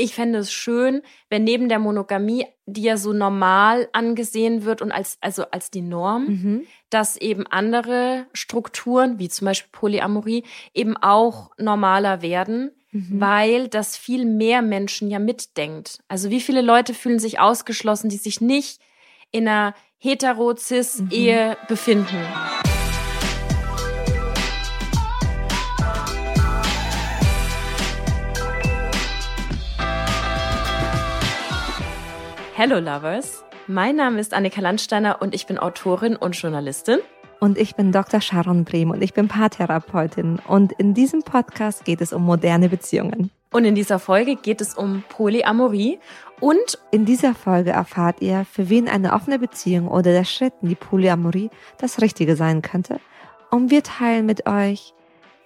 ich fände es schön, wenn neben der Monogamie, die ja so normal angesehen wird und als, also als die Norm, Mhm. dass eben andere Strukturen, wie zum Beispiel Polyamorie, eben auch normaler werden, Mhm. weil das viel mehr Menschen ja mitdenkt. Also wie viele Leute fühlen sich ausgeschlossen, die sich nicht in einer hetero-cis-Ehe befinden. Hello Lovers, mein Name ist Annika Landsteiner und ich bin Autorin und Journalistin. Und ich bin Dr. Sharon Brehm und ich bin Paartherapeutin. Und in diesem Podcast geht es um moderne Beziehungen. Und in dieser Folge geht es um Polyamorie und In dieser Folge erfahrt ihr, für wen eine offene Beziehung oder der Schritt in die Polyamorie das Richtige sein könnte. Und wir teilen mit euch,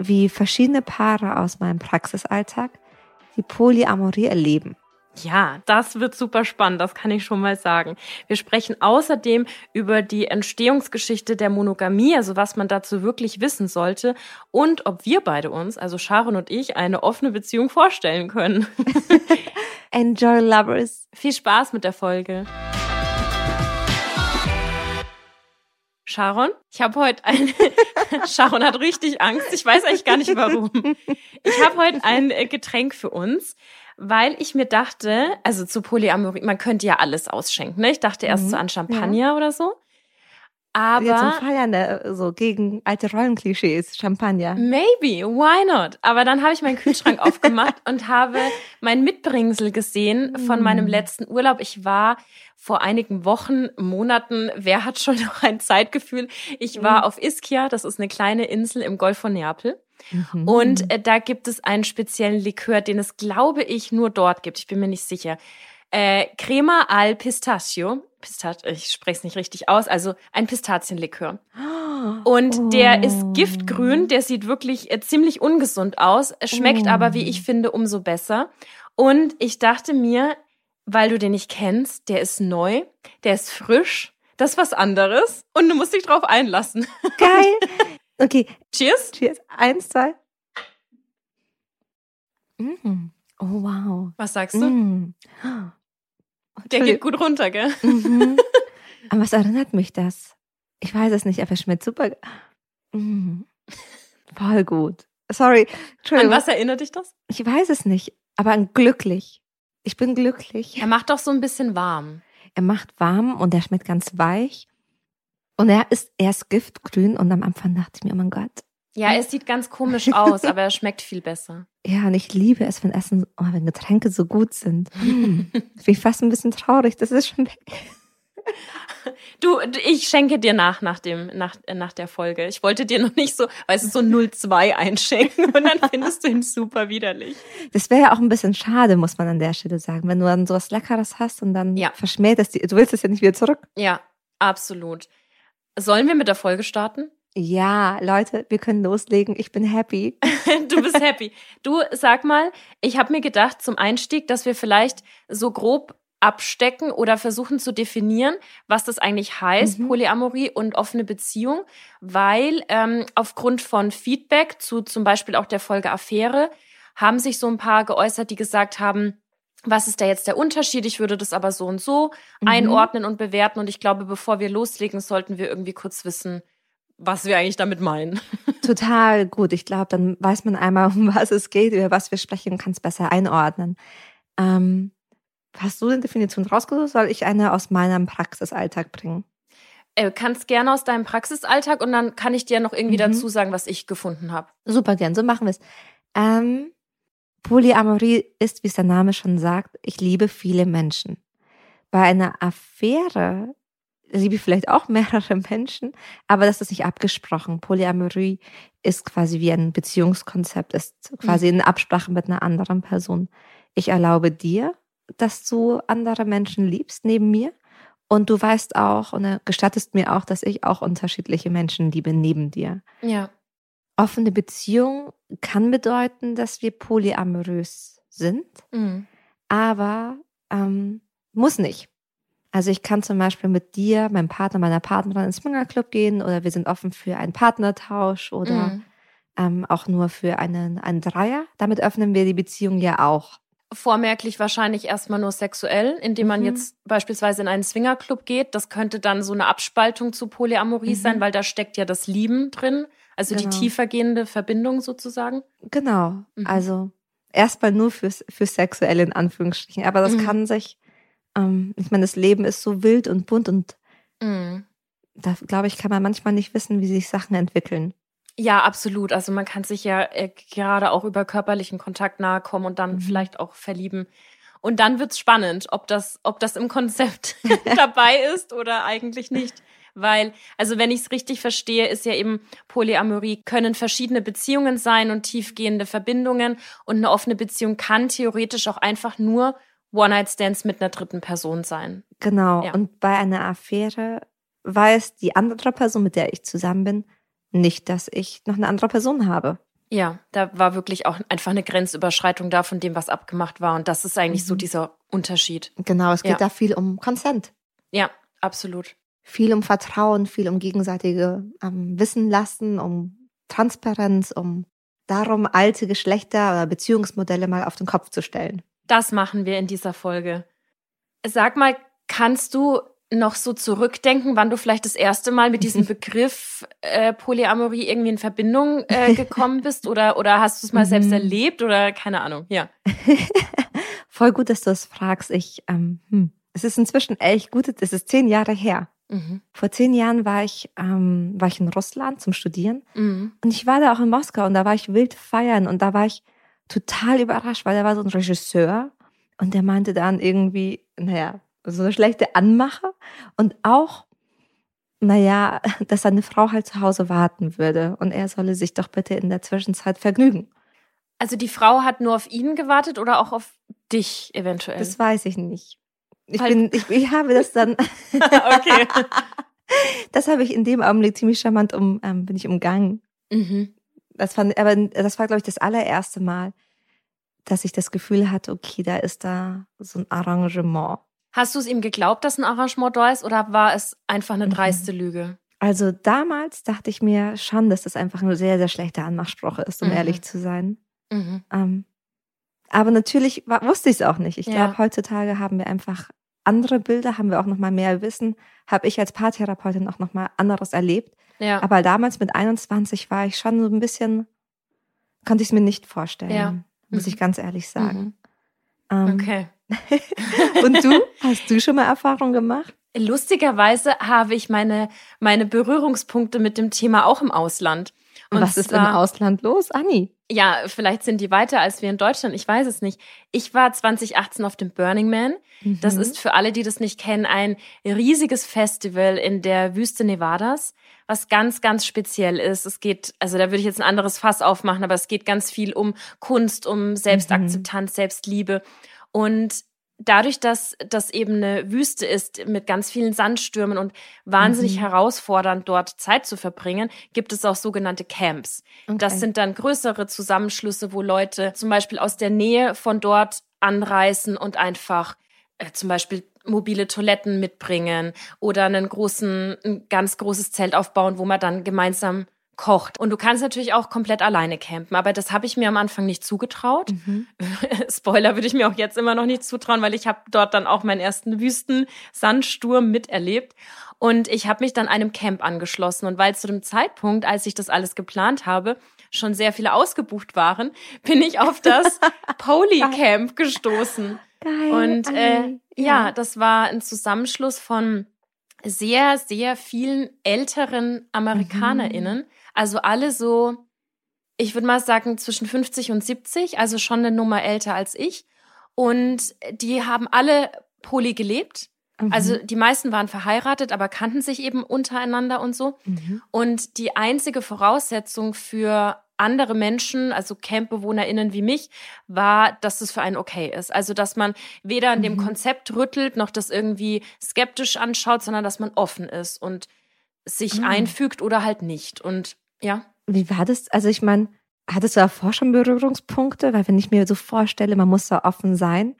wie verschiedene Paare aus meinem Praxisalltag die Polyamorie erleben. Ja, das wird super spannend, das kann ich schon mal sagen. Wir sprechen außerdem über die Entstehungsgeschichte der Monogamie, also was man dazu wirklich wissen sollte und ob wir beide uns, also Sharon und ich, eine offene Beziehung vorstellen können. Enjoy Lovers! Viel Spaß mit der Folge. Sharon, ich habe heute ein Sharon hat richtig Angst. Ich weiß eigentlich gar nicht warum. Ich habe heute ein Getränk für uns, weil ich mir dachte, also zu Polyamorie, man könnte ja alles ausschenken. Ne? Ich dachte erst Mhm, so an Champagner oder so. Aber Jetzt zum Feiern, so gegen alte Rollenklischees, Champagner. Maybe, why not? Aber dann habe ich meinen Kühlschrank aufgemacht und habe mein Mitbringsel gesehen von meinem Mm. letzten Urlaub. Ich war vor einigen Wochen, Monaten, wer hat schon noch ein Zeitgefühl? Ich war Mm. auf Ischia, das ist eine kleine Insel im Golf von Neapel. Mhm. Und äh, da gibt es einen speziellen Likör, den es, glaube ich, nur dort gibt. Ich bin mir nicht sicher. Äh, Crema al Pistachio. Pistat ich spreche es nicht richtig aus. Also ein Pistazienlikör. Und der ist Oh. giftgrün, der sieht wirklich äh, ziemlich ungesund aus, schmeckt Oh. aber, wie ich finde, umso besser. Und ich dachte mir, weil du den nicht kennst, der ist neu, der ist frisch, das ist was anderes und du musst dich drauf einlassen. Geil! Okay, Cheers! cheers. Eins, zwei. Mm. Oh, wow. Was sagst du? Mm. Der geht gut runter, gell? Mhm. An was erinnert mich das? Ich weiß es nicht, aber es schmeckt super. Mm. Voll gut. Sorry, An was erinnert dich das? Ich weiß es nicht, aber an glücklich. Ich bin glücklich. Er macht doch so ein bisschen warm. Er macht warm und er schmeckt ganz weich. Und er ist erst giftgrün und am Anfang dachte ich mir, oh mein Gott. Ja, es sieht ganz komisch aus, aber er schmeckt viel besser. Ja, und ich liebe es, wenn Essen, oh, wenn Getränke so gut sind. Hm. Ich bin fast ein bisschen traurig, das ist schon weg. Du, ich schenke dir nach nach dem nach, äh, nach der Folge. Ich wollte dir noch nicht so, weißt du, so 02 einschenken und dann findest du ihn super widerlich. Das wäre ja auch ein bisschen schade, muss man an der Stelle sagen, wenn du dann sowas Leckeres hast und dann Ja. verschmäht es. Du willst es ja nicht wieder zurück. Ja, absolut. Sollen wir mit der Folge starten? Ja, Leute, wir können loslegen. Ich bin happy. Du bist happy. Du sag mal, ich habe mir gedacht zum Einstieg, dass wir vielleicht so grob abstecken oder versuchen zu definieren, was das eigentlich heißt, Mhm. Polyamorie und offene Beziehung, weil ähm, aufgrund von Feedback zu zum Beispiel auch der Folge Affäre haben sich so ein paar geäußert, die gesagt haben, was ist da jetzt der Unterschied? Ich würde das aber so und so Mhm. einordnen und bewerten. Und ich glaube, bevor wir loslegen, sollten wir irgendwie kurz wissen, was wir eigentlich damit meinen. Total gut. Ich glaube, dann weiß man einmal, um was es geht, über was wir sprechen und kann es besser einordnen. Ähm, hast du eine Definition rausgesucht? Soll ich eine aus meinem Praxisalltag bringen? Äh, kannst gerne aus deinem Praxisalltag und dann kann ich dir noch irgendwie Mhm. dazu sagen, was ich gefunden habe. Super gern, so machen wir es. Ähm, Polyamorie ist, wie es der Name schon sagt, ich liebe viele Menschen. Bei einer Affäre liebe ich vielleicht auch mehrere Menschen, aber das ist nicht abgesprochen. Polyamorie ist quasi wie ein Beziehungskonzept, ist quasi in Absprache mit einer anderen Person. Ich erlaube dir, dass du andere Menschen liebst neben mir. Und du weißt auch und äh, gestattest mir auch, dass ich auch unterschiedliche Menschen liebe neben dir. Ja. Offene Beziehung kann bedeuten, dass wir polyamorös sind, Mhm. aber ähm, muss nicht. Also ich kann zum Beispiel mit dir, meinem Partner, meiner Partnerin ins Swingerclub gehen oder wir sind offen für einen Partnertausch oder Mhm. ähm, auch nur für einen, einen Dreier. Damit öffnen wir die Beziehung ja auch. vormerklich wahrscheinlich erstmal nur sexuell, indem man Mhm. jetzt beispielsweise in einen Swingerclub geht. Das könnte dann so eine Abspaltung zu Polyamorie Mhm. sein, weil da steckt ja das Lieben drin, also Genau. die tiefergehende Verbindung sozusagen. Genau. Mhm. Also erstmal nur fürs, fürs Sexuelle in Anführungsstrichen. Aber das Mhm. kann sich, ähm, ich meine, das Leben ist so wild und bunt und Mhm. da glaube ich, kann man manchmal nicht wissen, wie sich Sachen entwickeln. Ja, absolut. Also man kann sich ja äh, gerade auch über körperlichen Kontakt nahe kommen und dann Mhm. vielleicht auch verlieben. Und dann wird's spannend, ob das, ob das im Konzept dabei ist oder eigentlich nicht. Weil, also wenn ich es richtig verstehe, ist ja eben Polyamorie, können verschiedene Beziehungen sein und tiefgehende Verbindungen. Und eine offene Beziehung kann theoretisch auch einfach nur One-Night-Stands mit einer dritten Person sein. Genau. Ja. Und bei einer Affäre weiß die andere Person, mit der ich zusammen bin, nicht, dass ich noch eine andere Person habe. Ja, da war wirklich auch einfach eine Grenzüberschreitung da von dem, was abgemacht war. Und das ist eigentlich so Mhm. dieser Unterschied. Genau, es geht Ja. da viel um Consent. Ja, absolut. Viel um Vertrauen, viel um gegenseitige ähm, Wissen lassen, um Transparenz, um darum, alte Geschlechter oder Beziehungsmodelle mal auf den Kopf zu stellen. Das machen wir in dieser Folge. Sag mal, kannst du noch so zurückdenken, wann du vielleicht das erste Mal mit diesem Begriff äh, Polyamorie irgendwie in Verbindung äh, gekommen bist? Oder, oder hast du es mal selbst Mhm. erlebt? Oder keine Ahnung, ja. Voll gut, dass du das fragst. Ich, ähm, hm. es ist inzwischen echt gut, es ist zehn Jahre her. Mhm. Vor zehn Jahren war ich, ähm, war ich in Russland zum Studieren Mhm. und ich war da auch in Moskau und da war ich wild feiern und da war ich total überrascht, weil da war so ein Regisseur und der meinte dann irgendwie, naja, so eine schlechte Anmache und auch, naja, dass seine Frau halt zu Hause warten würde und er solle sich doch bitte in der Zwischenzeit vergnügen. Also die Frau hat nur auf ihn gewartet oder auch auf dich eventuell? Das weiß ich nicht. Ich Weil- bin, ich, ich habe das dann, okay. das habe ich in dem Augenblick ziemlich charmant um, ähm, bin ich umgangen. Mhm. Das fand, aber das war, glaube ich, das allererste Mal, dass ich das Gefühl hatte, okay, da ist da so ein Arrangement. Hast du es ihm geglaubt, dass ein Arrangement da ist oder war es einfach eine Mhm. dreiste Lüge? Also damals dachte ich mir schon, dass das einfach ein sehr, sehr schlechter Anmachspruch ist, um Mhm. ehrlich zu sein. Mhm. Ähm, aber natürlich wusste ich es auch nicht. Ich Ja. glaube, heutzutage haben wir einfach andere Bilder, haben wir auch noch mal mehr Wissen. Habe ich als Paartherapeutin auch noch mal anderes erlebt. Ja. Aber damals mit 21 war ich schon so ein bisschen, konnte ich es mir nicht vorstellen, Ja. muss Mhm. ich ganz ehrlich sagen. Ähm, okay. Und du? Hast du schon mal Erfahrung gemacht? Lustigerweise habe ich meine, meine Berührungspunkte mit dem Thema auch im Ausland. Und was ist im Ausland los, Anni? Ja, vielleicht sind die weiter als wir in Deutschland. Ich weiß es nicht. Ich war 2018 auf dem Burning Man. Das Mhm. ist für alle, die das nicht kennen, ein riesiges Festival in der Wüste Nevadas, was ganz, ganz speziell ist. Es geht, also da würde ich jetzt ein anderes Fass aufmachen, aber es geht ganz viel um Kunst, um Selbstakzeptanz, Selbstliebe. Und dadurch, dass das eben eine Wüste ist mit ganz vielen Sandstürmen und wahnsinnig Mhm. herausfordernd dort Zeit zu verbringen, gibt es auch sogenannte Camps. Das Okay. sind dann größere Zusammenschlüsse, wo Leute zum Beispiel aus der Nähe von dort anreisen und einfach äh, zum Beispiel mobile Toiletten mitbringen oder einen großen, ein ganz großes Zelt aufbauen, wo man dann gemeinsam kocht. Und du kannst natürlich auch komplett alleine campen, aber das habe ich mir am Anfang nicht zugetraut. Mhm. Spoiler würde ich mir auch jetzt immer noch nicht zutrauen, weil ich habe dort dann auch meinen ersten Wüsten-Sandsturm miterlebt. Und ich habe mich dann einem Camp angeschlossen. Und weil zu dem Zeitpunkt, als ich das alles geplant habe, schon sehr viele ausgebucht waren, bin ich auf das Poly-Camp gestoßen. Geil. Und äh, Anni. ja, das war ein Zusammenschluss von sehr, sehr vielen älteren AmerikanerInnen. Also alle so, ich würde mal sagen, zwischen 50 und 70, also schon eine Nummer älter als ich. Und die haben alle poly gelebt. Mhm. Also die meisten waren verheiratet, aber kannten sich eben untereinander und so. Mhm. Und die einzige Voraussetzung für andere Menschen, also CampbewohnerInnen wie mich, war, dass es für einen okay ist. Also, dass man weder an dem Mhm. Konzept rüttelt, noch das irgendwie skeptisch anschaut, sondern dass man offen ist und sich Ah. einfügt oder halt nicht. Und ja. Wie war das? Also ich meine, hattest du davor schon Berührungspunkte? Weil wenn ich mir so vorstelle, man muss da offen sein,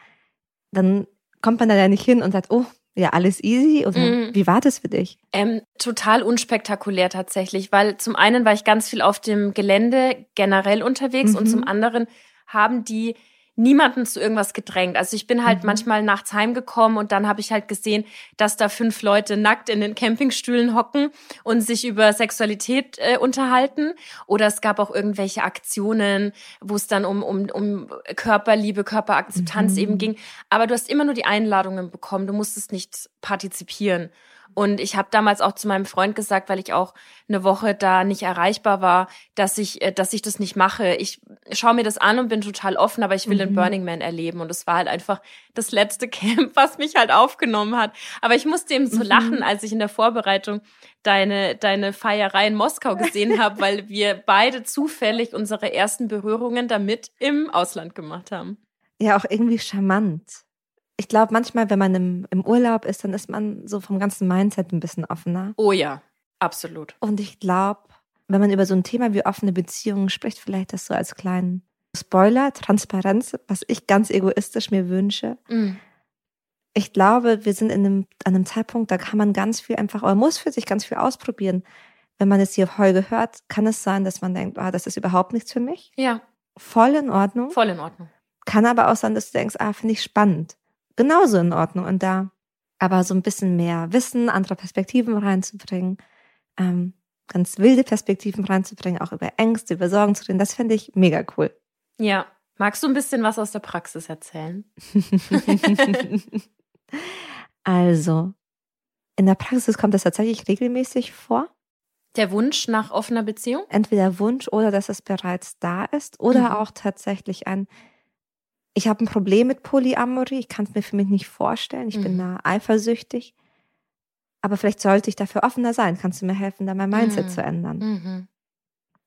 dann kommt man da ja nicht hin und sagt, oh, ja, alles easy. Oder Mhm. wie war das für dich? Ähm, total unspektakulär tatsächlich, weil zum einen war ich ganz viel auf dem Gelände generell unterwegs und Mhm. zum anderen haben die niemanden zu irgendwas gedrängt. Also ich bin halt Mhm. manchmal nachts heimgekommen und dann habe ich halt gesehen, dass da fünf Leute nackt in den Campingstühlen hocken und sich über Sexualität äh, unterhalten. Oder es gab auch irgendwelche Aktionen, wo es dann um, um, um Körperliebe, Körperakzeptanz Mhm. eben ging. Aber du hast immer nur die Einladungen bekommen. Du musstest nicht partizipieren. Und ich habe damals auch zu meinem Freund gesagt, weil ich auch eine Woche da nicht erreichbar war, dass ich, äh, dass ich das nicht mache. Ich schaue mir das an und bin total offen, aber ich will den Mhm. Burning Man erleben. Und es war halt einfach das letzte Camp, was mich halt aufgenommen hat. Aber ich musste eben so Mhm. lachen, als ich in der Vorbereitung deine, deine Feierei in Moskau gesehen habe, weil wir beide zufällig unsere ersten Berührungen damit im Ausland gemacht haben. Ja, auch irgendwie charmant. Ich glaube, manchmal, wenn man im, im Urlaub ist, dann ist man so vom ganzen Mindset ein bisschen offener. Oh ja, absolut. Und ich glaube, wenn man über so ein Thema wie offene Beziehungen spricht, vielleicht das so als kleinen Spoiler, Transparenz, was ich ganz egoistisch mir wünsche. Mhm. Ich glaube, wir sind in einem, an einem Zeitpunkt, da kann man ganz viel einfach, oder muss für sich ganz viel ausprobieren. Wenn man es hier Folge hört, kann es sein, dass man denkt, ah, das ist überhaupt nichts für mich. Ja, Voll in Ordnung. voll in Ordnung. Kann aber auch sein, dass du denkst, ah, finde ich spannend. Genauso in Ordnung. Und da aber so ein bisschen mehr Wissen, andere Perspektiven reinzubringen, ähm, ganz wilde Perspektiven reinzubringen, auch über Ängste, über Sorgen zu reden, das finde ich mega cool. Ja. Magst du ein bisschen was aus der Praxis erzählen? also, in der Praxis kommt das tatsächlich regelmäßig vor. Der Wunsch nach offener Beziehung? Entweder Wunsch oder dass es bereits da ist oder Mhm. auch tatsächlich ein, ich habe ein Problem mit Polyamorie, ich kann es mir für mich nicht vorstellen, ich bin Mhm. da eifersüchtig, aber vielleicht sollte ich dafür offener sein. Kannst du mir helfen, da mein Mindset Mhm. zu ändern? Mhm.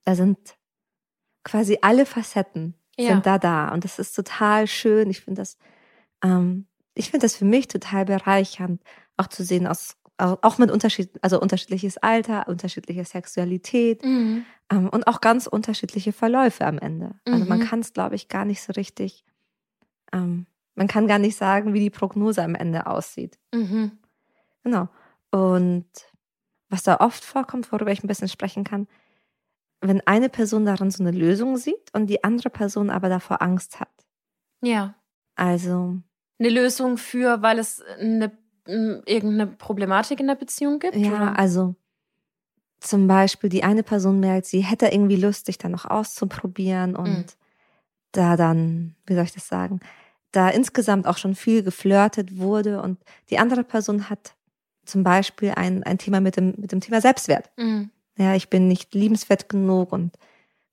Da sind quasi alle Facetten Ja. sind da da und das ist total schön. Ich finde das, ähm, ich finde das für mich total bereichernd, auch zu sehen aus auch auch mit Unterschied, also unterschiedliches Alter, unterschiedliche Sexualität, Mhm. ähm, und auch ganz unterschiedliche Verläufe am Ende. Also man Mhm. kann es, glaube ich, gar nicht so richtig, ähm, man kann gar nicht sagen, wie die Prognose am Ende aussieht. Mhm. Genau. Und was da oft vorkommt, worüber ich ein bisschen sprechen kann, wenn eine Person darin so eine Lösung sieht und die andere Person aber davor Angst hat. Ja. Also, Eine Lösung für, weil es eine, irgendeine Problematik in der Beziehung gibt? ja, oder? also zum Beispiel die eine Person merkt, sie hätte irgendwie Lust, sich da noch auszuprobieren und Mhm. Da dann, wie soll ich das sagen, da insgesamt auch schon viel geflirtet wurde und die andere Person hat zum Beispiel ein, ein Thema mit dem, mit dem Thema Selbstwert. Mhm. Ja, ich bin nicht liebenswert genug und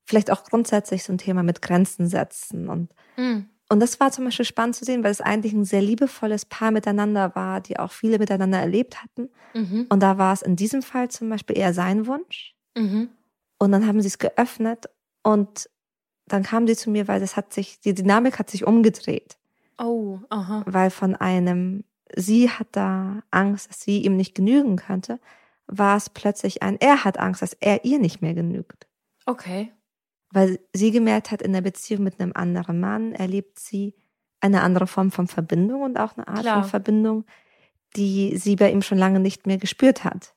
vielleicht auch grundsätzlich so ein Thema mit Grenzen setzen und Mhm. und das war zum Beispiel spannend zu sehen, weil es eigentlich ein sehr liebevolles Paar miteinander war, die auch viele miteinander erlebt hatten. Mhm. Und da war es in diesem Fall zum Beispiel eher sein Wunsch. Mhm. Und dann haben sie es geöffnet und dann kam sie zu mir, weil das hat sich, die Dynamik hat sich umgedreht. Oh, aha. Weil von einem, sie hat da Angst, dass sie ihm nicht genügen könnte, war es plötzlich ein, er hat Angst, dass er ihr nicht mehr genügt. Okay. Weil sie gemerkt hat, in der Beziehung mit einem anderen Mann erlebt sie eine andere Form von Verbindung und auch eine Art Klar. von Verbindung, die sie bei ihm schon lange nicht mehr gespürt hat.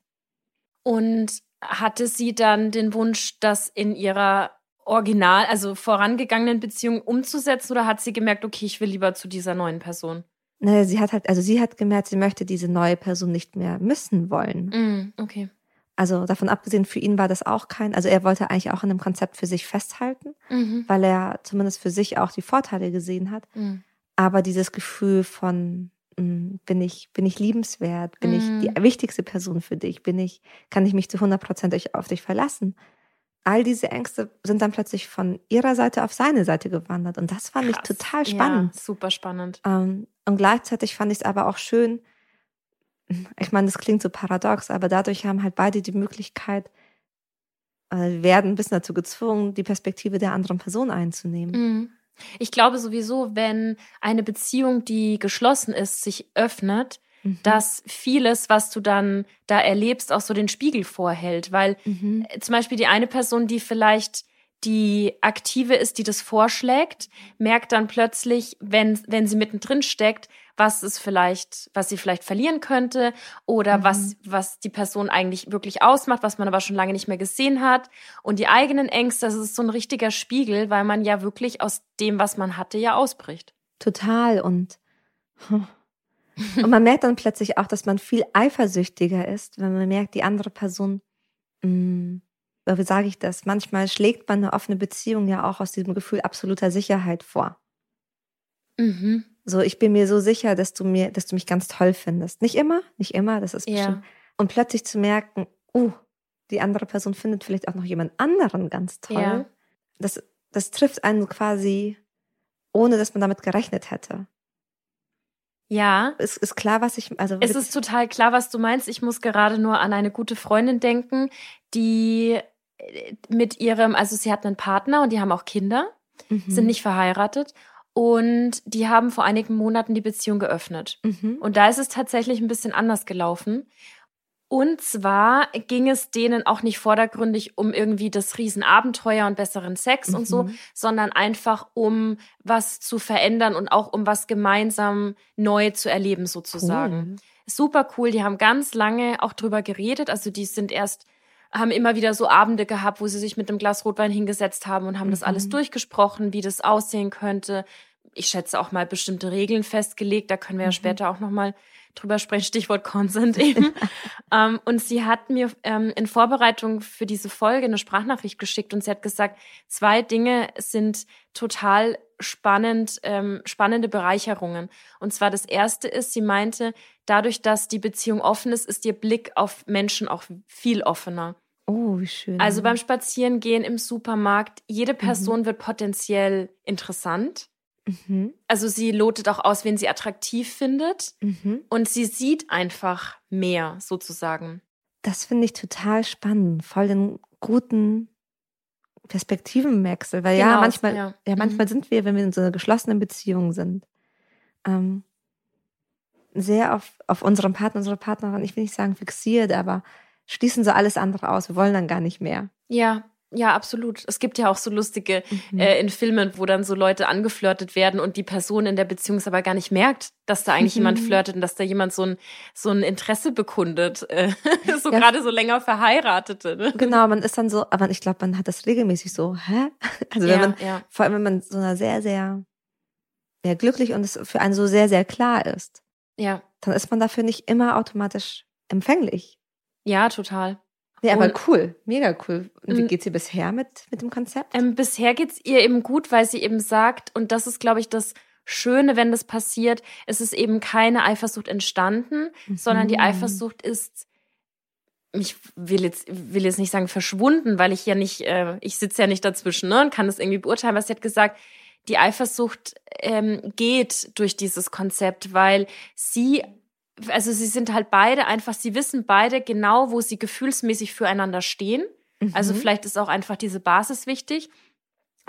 Und hatte sie dann den Wunsch, das in ihrer original, also vorangegangenen Beziehung umzusetzen oder hat sie gemerkt, okay, ich will lieber zu dieser neuen Person? Naja, sie hat halt, also sie hat gemerkt, sie möchte diese neue Person nicht mehr missen wollen. Mhm. Okay. Also davon abgesehen, für ihn war das auch kein, also er wollte eigentlich auch an dem Konzept für sich festhalten, Mhm. weil er zumindest für sich auch die Vorteile gesehen hat. Mhm. Aber dieses Gefühl von, mh, bin ich, bin ich liebenswert, bin Mhm. ich die wichtigste Person für dich, bin ich, kann ich mich zu 100 Prozent auf dich verlassen? All diese Ängste sind dann plötzlich von ihrer Seite auf seine Seite gewandert. Und das fand ich Krass. total spannend. Ja, super spannend. Ähm, und gleichzeitig fand ich es aber auch schön, ich meine, das klingt so paradox, aber dadurch haben halt beide die Möglichkeit, äh, werden ein bisschen dazu gezwungen, die Perspektive der anderen Person einzunehmen. Mhm. Ich glaube sowieso, wenn eine Beziehung, die geschlossen ist, sich öffnet, Mhm. dass vieles, was du dann da erlebst, auch so den Spiegel vorhält. Weil Mhm. äh, zum Beispiel die eine Person, die vielleicht die aktive ist, die das vorschlägt, merkt dann plötzlich, wenn, wenn sie mittendrin steckt, was es vielleicht, was sie vielleicht verlieren könnte oder mhm. was, was die Person eigentlich wirklich ausmacht, was man aber schon lange nicht mehr gesehen hat. Und die eigenen Ängste, das ist so ein richtiger Spiegel, weil man ja wirklich aus dem, was man hatte, ja ausbricht. Total. Und, und man merkt dann plötzlich auch, dass man viel eifersüchtiger ist, wenn man merkt, die andere Person, mh, mm, wie sage ich das? Manchmal schlägt man eine offene Beziehung ja auch aus diesem Gefühl absoluter Sicherheit vor. Mhm. So, ich bin mir so sicher, dass du mir, dass du mich ganz toll findest. Nicht immer, nicht immer, das ist bestimmt. Ja. Und plötzlich zu merken, uh, die andere Person findet vielleicht auch noch jemand anderen ganz toll. Ja. Das, das trifft einen quasi, ohne dass man damit gerechnet hätte. Ja. Es ist klar, was ich, also. Es ist total klar, was du meinst. Ich muss gerade nur an eine gute Freundin denken, die äh, mit ihrem, also sie hat einen Partner und die haben auch Kinder, mhm. sind nicht verheiratet und die haben vor einigen Monaten die Beziehung geöffnet. Mhm. Und da ist es tatsächlich ein bisschen anders gelaufen. Und zwar ging es denen auch nicht vordergründig um irgendwie das Riesenabenteuer und besseren Sex mhm. und so, mhm. sondern einfach um was zu verändern und auch um was gemeinsam neu zu erleben sozusagen. Cool. Super cool. Die haben ganz lange auch drüber geredet. Also die sind erst haben immer wieder so Abende gehabt, wo sie sich mit einem Glas Rotwein hingesetzt haben und haben mhm. das alles mhm. durchgesprochen, wie das aussehen könnte. Ich schätze auch mal bestimmte Regeln festgelegt. Da können wir mhm. ja später auch noch mal drüber sprechen. Stichwort Consent eben. ähm, und sie hat mir ähm, in Vorbereitung für diese Folge eine Sprachnachricht geschickt und sie hat gesagt, zwei Dinge sind total spannend, ähm, spannende Bereicherungen. Und zwar das erste ist, sie meinte, dadurch, dass die Beziehung offen ist, ist ihr Blick auf Menschen auch viel offener. Oh, wie schön. Also beim Spazierengehen im Supermarkt, jede mhm. Person mhm. wird potenziell interessant. Mhm. Also sie lotet auch aus, wen sie attraktiv findet. Mhm. Und sie sieht einfach mehr sozusagen. Das finde ich total spannend. Voll den guten Perspektivenwechsel, weil genau, ja manchmal, ja, ja manchmal mhm. sind wir, wenn wir in so einer geschlossenen Beziehung sind, ähm, sehr auf, auf unseren Partner, unsere Partnerin, ich will nicht sagen fixiert, aber schließen so alles andere aus. Wir wollen dann gar nicht mehr. Ja, ja, absolut. Es gibt ja auch so lustige mhm. äh, in Filmen, wo dann so Leute angeflirtet werden und die Person in der Beziehung es aber gar nicht merkt, dass da eigentlich mhm. jemand flirtet und dass da jemand so ein, so ein Interesse bekundet. Äh, so ja. gerade so länger Verheiratete. Ne? Genau, man ist dann so, aber ich glaube, man hat das regelmäßig so, hä? Also wenn ja, man, ja. vor allem wenn man so einer sehr, sehr, sehr glücklich und es für einen so sehr, sehr klar ist. Ja. Dann ist man dafür nicht immer automatisch empfänglich. Ja, total. Ja, aber cool, mega cool. Und wie geht's ihr bisher mit, mit dem Konzept? Ähm, bisher geht's ihr eben gut, weil sie eben sagt, und das ist, glaube ich, das Schöne, wenn das passiert, es ist eben keine Eifersucht entstanden, mhm. sondern die Eifersucht ist, ich will jetzt, will jetzt nicht sagen verschwunden, weil ich ja nicht, äh, ich sitze ja nicht dazwischen ne, und kann das irgendwie beurteilen, was sie hat gesagt, die Eifersucht ähm, geht durch dieses Konzept, weil sie also sie sind halt beide einfach, sie wissen beide genau, wo sie gefühlsmäßig füreinander stehen. Also mhm. Also vielleicht ist auch einfach diese Basis wichtig.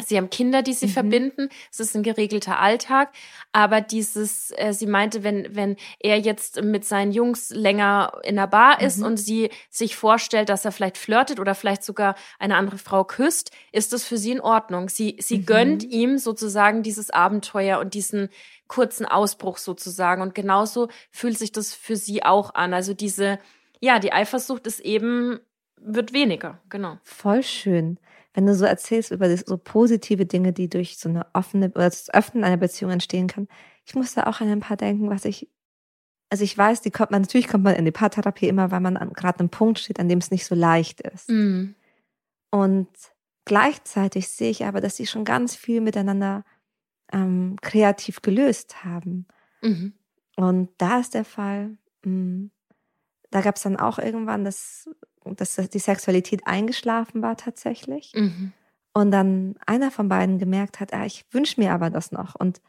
Sie haben Kinder, die sie mhm. verbinden. Es ist ein geregelter Alltag. Aber dieses, äh, sie meinte, wenn, wenn er jetzt mit seinen Jungs länger in der Bar ist mhm. und sie sich vorstellt, dass er vielleicht flirtet oder vielleicht sogar eine andere Frau küsst, ist das für sie in Ordnung. Sie, sie mhm. gönnt ihm sozusagen dieses Abenteuer und diesen, kurzen Ausbruch sozusagen. Und genauso fühlt sich das für sie auch an. Also diese, ja, die Eifersucht ist eben, wird weniger, genau. Voll schön. Wenn du so erzählst über so positive Dinge, die durch so eine offene oder das Öffnen einer Beziehung entstehen kann. Ich muss da auch an ein paar denken, was ich, also ich weiß, die kommt man, natürlich kommt man in die Paartherapie immer, weil man gerade an einem Punkt steht, an dem es nicht so leicht ist. Mhm. Und gleichzeitig sehe ich aber, dass sie schon ganz viel miteinander ähm, kreativ gelöst haben. Mhm. Und da ist der Fall, mh, mm, da gab es dann auch irgendwann, dass, dass die Sexualität eingeschlafen war tatsächlich. Mhm. Und dann einer von beiden gemerkt hat, ah, ich wünsche mir aber das noch. Und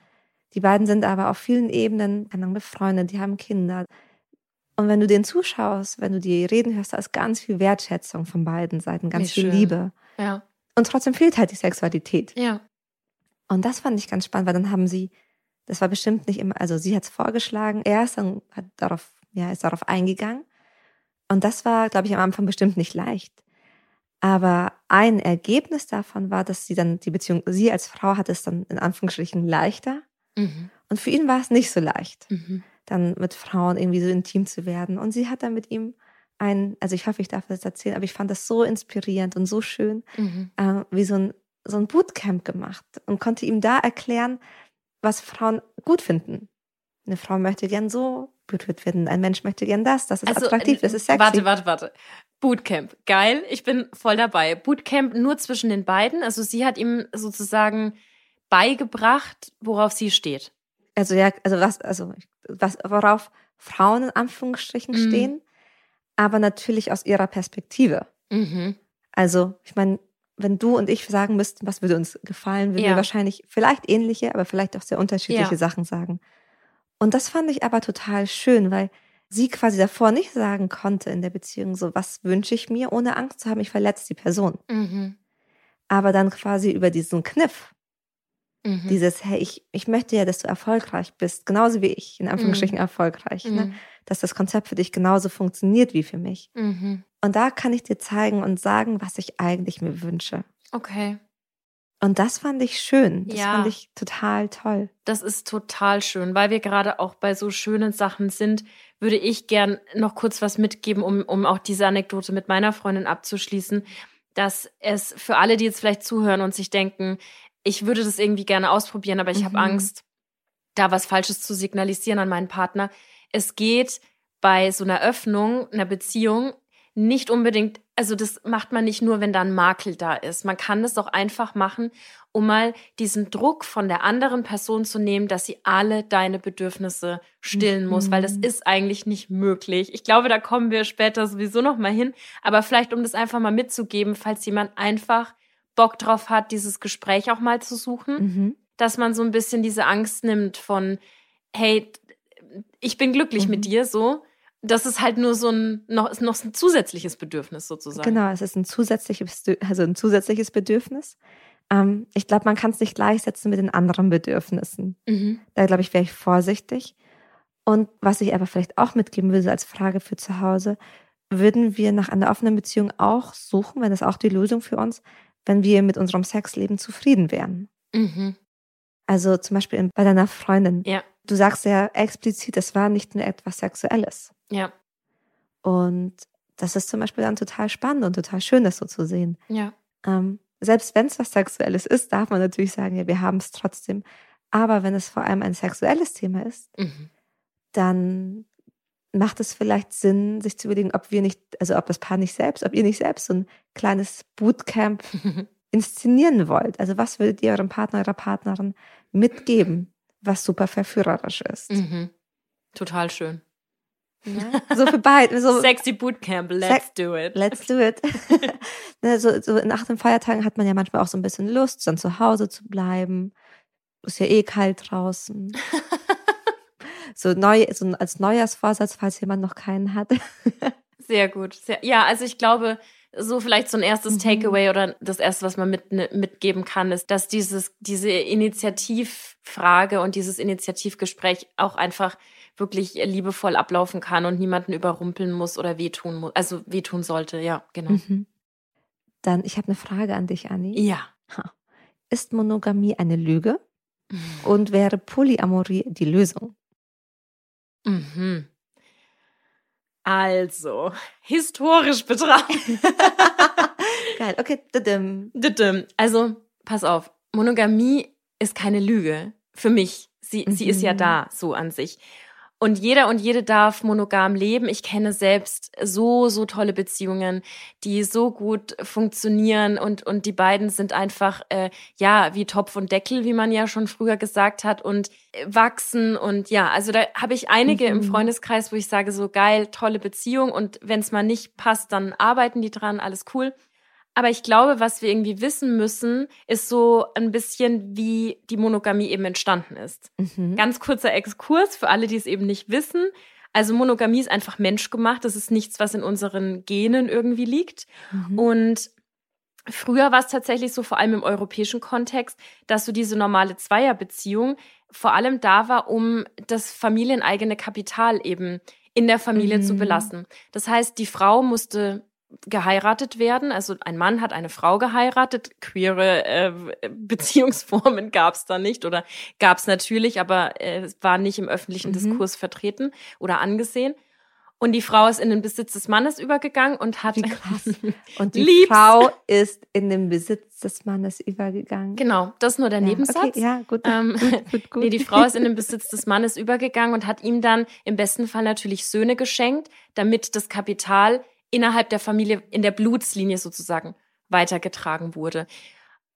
die beiden sind aber auf vielen Ebenen befreundet, die haben Kinder. Und wenn du denen zuschaust, wenn du die reden hörst, da ist ganz viel Wertschätzung von beiden Seiten, ganz Wie viel schön. Liebe. Ja. Und trotzdem fehlt halt die Sexualität. Ja. Und das fand ich ganz spannend, weil dann haben sie, das war bestimmt nicht immer, also sie hat es vorgeschlagen, er ist dann hat darauf, ja, ist darauf eingegangen. Und das war, glaube ich, am Anfang bestimmt nicht leicht. Aber ein Ergebnis davon war, dass sie dann die Beziehung, sie als Frau hatte es dann in Anführungsstrichen leichter. Mhm. Und für ihn war es nicht so leicht, Mhm. dann mit Frauen irgendwie so intim zu werden. Und sie hat dann mit ihm ein, also ich hoffe, ich darf das erzählen, aber ich fand das so inspirierend und so schön, Mhm. äh, wie so ein, so ein Bootcamp gemacht und konnte ihm da erklären, was Frauen gut finden. Eine Frau möchte gern so berührt werden, ein Mensch möchte gern das, das ist attraktiv, das ist sexy. Also, äh, Warte, warte, warte. Bootcamp. Geil. Ich bin voll dabei. Bootcamp nur zwischen den beiden. Also sie hat ihm sozusagen beigebracht, worauf sie steht. Also ja, also was, also was, worauf Frauen in Anführungsstrichen Mhm. stehen, aber natürlich aus ihrer Perspektive. Mhm. Also, ich meine, wenn du und ich sagen müssten, was würde uns gefallen, würden Ja. wir wahrscheinlich vielleicht ähnliche, aber vielleicht auch sehr unterschiedliche Ja. Sachen sagen. Und das fand ich aber total schön, weil sie quasi davor nicht sagen konnte in der Beziehung, so was wünsche ich mir, ohne Angst zu haben, ich verletze die Person. Mhm. Aber dann quasi über diesen Kniff, Mhm. dieses, hey, ich, ich möchte ja, dass du erfolgreich bist, genauso wie ich, in Anführungsstrichen erfolgreich, ne? Mhm. dass das Konzept für dich genauso funktioniert wie für mich. Mhm. Und da kann ich dir zeigen und sagen, was ich eigentlich mir wünsche. Okay. Und das fand ich schön. Das Ja. fand ich total toll. Das ist total schön, weil wir gerade auch bei so schönen Sachen sind, würde ich gern noch kurz was mitgeben, um, um auch diese Anekdote mit meiner Freundin abzuschließen, dass es für alle, die jetzt vielleicht zuhören und sich denken, ich würde das irgendwie gerne ausprobieren, aber ich habe Mhm. Angst, da was Falsches zu signalisieren an meinen Partner. Es geht bei so einer Öffnung, einer Beziehung nicht unbedingt, also das macht man nicht nur, wenn da ein Makel da ist. Man kann das auch einfach machen, um mal diesen Druck von der anderen Person zu nehmen, dass sie alle deine Bedürfnisse stillen muss, weil das Mhm. ist eigentlich nicht möglich. Ich glaube, da kommen wir später sowieso noch mal hin, aber vielleicht um das einfach mal mitzugeben, falls jemand einfach Bock drauf hat, dieses Gespräch auch mal zu suchen, Mhm. dass man so ein bisschen diese Angst nimmt von hey, ich bin glücklich Mhm. mit dir so. Das ist halt nur so ein noch ist noch ein zusätzliches Bedürfnis sozusagen. Genau, es ist ein zusätzliches, also ein zusätzliches Bedürfnis. Ähm, ich glaube, man kann es nicht gleichsetzen mit den anderen Bedürfnissen. Mhm. Da glaube ich, wäre ich vorsichtig. Und was ich aber vielleicht auch mitgeben würde als Frage für zu Hause, würden wir nach einer offenen Beziehung auch suchen, wenn das auch die Lösung für uns, wenn wir mit unserem Sexleben zufrieden wären. Mhm. Also zum Beispiel bei deiner Freundin. Ja. Du sagst ja explizit, es war nicht nur etwas Sexuelles. Ja. Und das ist zum Beispiel dann total spannend und total schön, das so zu sehen. Ja. Ähm, selbst wenn es was Sexuelles ist, darf man natürlich sagen, ja, wir haben es trotzdem. Aber wenn es vor allem ein sexuelles Thema ist, Mhm. dann macht es vielleicht Sinn, sich zu überlegen, ob wir nicht, also ob das Paar nicht selbst, ob ihr nicht selbst so ein kleines Bootcamp inszenieren wollt. Also was würdet ihr eurem Partner, eurer Partnerin mitgeben, was super verführerisch ist? mhm. Total schön. Ne? So für beide. So, Sexy Bootcamp, let's do it. Let's do it. ne, so, so nach den Feiertagen hat man ja manchmal auch so ein bisschen Lust, dann zu Hause zu bleiben. Ist ja eh kalt draußen. so neu, so als Neujahrsvorsatz, falls jemand noch keinen hat. Sehr gut. Sehr, ja, also ich glaube, so vielleicht so ein erstes Mhm. Takeaway oder das erste, was man mit, ne, mitgeben kann, ist, dass dieses, diese Initiativfrage und dieses Initiativgespräch auch einfach wirklich liebevoll ablaufen kann und niemanden überrumpeln muss oder wehtun muss, also wehtun sollte. Ja, genau. Mhm. Dann, ich habe eine Frage an dich, Anni. Ja. Ist Monogamie eine Lüge und wäre Polyamorie die Lösung? Mhm. Also, historisch betrachtet. Geil, okay. Also, pass auf. Monogamie ist keine Lüge. Für mich. Sie, sie ist ja Mhm. da, so an sich. Und jeder und jede darf monogam leben. Ich kenne selbst so, so tolle Beziehungen, die so gut funktionieren und, und die beiden sind einfach, äh, ja, wie Topf und Deckel, wie man ja schon früher gesagt hat und äh, wachsen und ja, also da habe ich einige im Mhm. Freundeskreis, wo ich sage, so geil, tolle Beziehung und wenn es mal nicht passt, dann arbeiten die dran, alles cool. Aber ich glaube, was wir irgendwie wissen müssen, ist so ein bisschen, wie die Monogamie eben entstanden ist. Mhm. Ganz kurzer Exkurs für alle, die es eben nicht wissen. Also Monogamie ist einfach menschgemacht. Das ist nichts, was in unseren Genen irgendwie liegt. Mhm. Und früher war es tatsächlich so, vor allem im europäischen Kontext, dass so diese normale Zweierbeziehung vor allem da war, um das familieneigene Kapital eben in der Familie Mhm. zu belassen. Das heißt, die Frau musste geheiratet werden. Also ein Mann hat eine Frau geheiratet. Queere äh, Beziehungsformen gab es da nicht oder gab es natürlich, aber äh, war nicht im öffentlichen mhm. Diskurs vertreten oder angesehen. Und die Frau ist in den Besitz des Mannes übergegangen und hat. Wie krass. Und die Liebs. Frau ist in den Besitz des Mannes übergegangen. Genau, das ist nur der ja, Nebensatz. Okay, ja, gut. Ähm, gut, gut, gut. Nee, die Frau ist in den Besitz des Mannes übergegangen und hat ihm dann im besten Fall natürlich Söhne geschenkt, damit das Kapital innerhalb der Familie in der Blutslinie sozusagen weitergetragen wurde.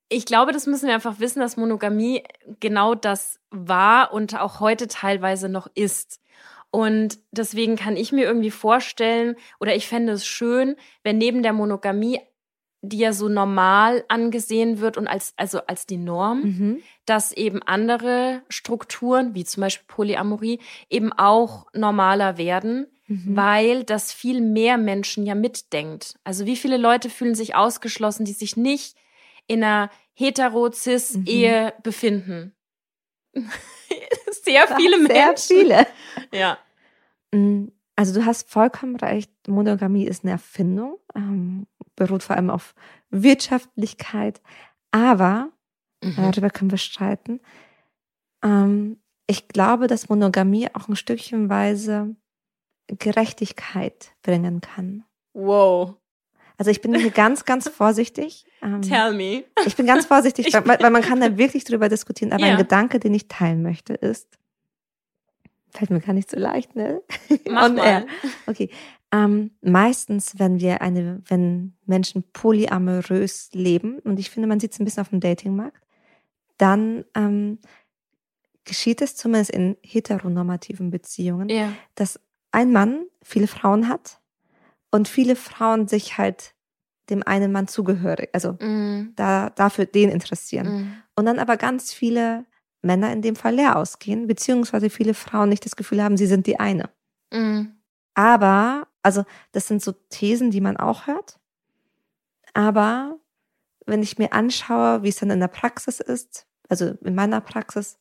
Ich glaube, das müssen wir einfach wissen, dass Monogamie genau das war und auch heute teilweise noch ist. Und deswegen kann ich mir irgendwie vorstellen, oder ich fände es schön, wenn neben der Monogamie, die ja so normal angesehen wird und als, also als die Norm, mhm. dass eben andere Strukturen, wie zum Beispiel Polyamorie, eben auch normaler werden, mhm. weil das viel mehr Menschen ja mitdenkt. Also wie viele Leute fühlen sich ausgeschlossen, die sich nicht in einer hetero-cis-Ehe mhm. befinden? sehr viele Menschen. Sehr viele. Ja. Mm, also du hast vollkommen recht, Monogamie ist eine Erfindung, ähm, beruht vor allem auf Wirtschaftlichkeit, aber, mhm. darüber können wir streiten, ähm, ich glaube, dass Monogamie auch ein Stückchenweise Gerechtigkeit bringen kann. Wow. Also ich bin hier ganz, ganz vorsichtig. Ähm, Tell me. Ich bin ganz vorsichtig, weil, weil, man kann da wirklich drüber diskutieren. Aber yeah. ein Gedanke, den ich teilen möchte, ist, fällt mir gar nicht so leicht, ne? Mach mal. Air. Okay. Ähm, meistens, wenn wir eine, wenn Menschen polyamorös leben, und ich finde, man sieht es ein bisschen auf dem Datingmarkt, dann ähm, geschieht es zumindest in heteronormativen Beziehungen, ja. dass ein Mann viele Frauen hat und viele Frauen sich halt dem einen Mann zugehörig, also mm. da dafür den interessieren. Mm. Und dann aber ganz viele Männer in dem Fall leer ausgehen, beziehungsweise viele Frauen nicht das Gefühl haben, sie sind die eine. Mhm. Aber, also das sind so Thesen, die man auch hört. Aber wenn ich mir anschaue, wie es dann in der Praxis ist, also in meiner Praxis,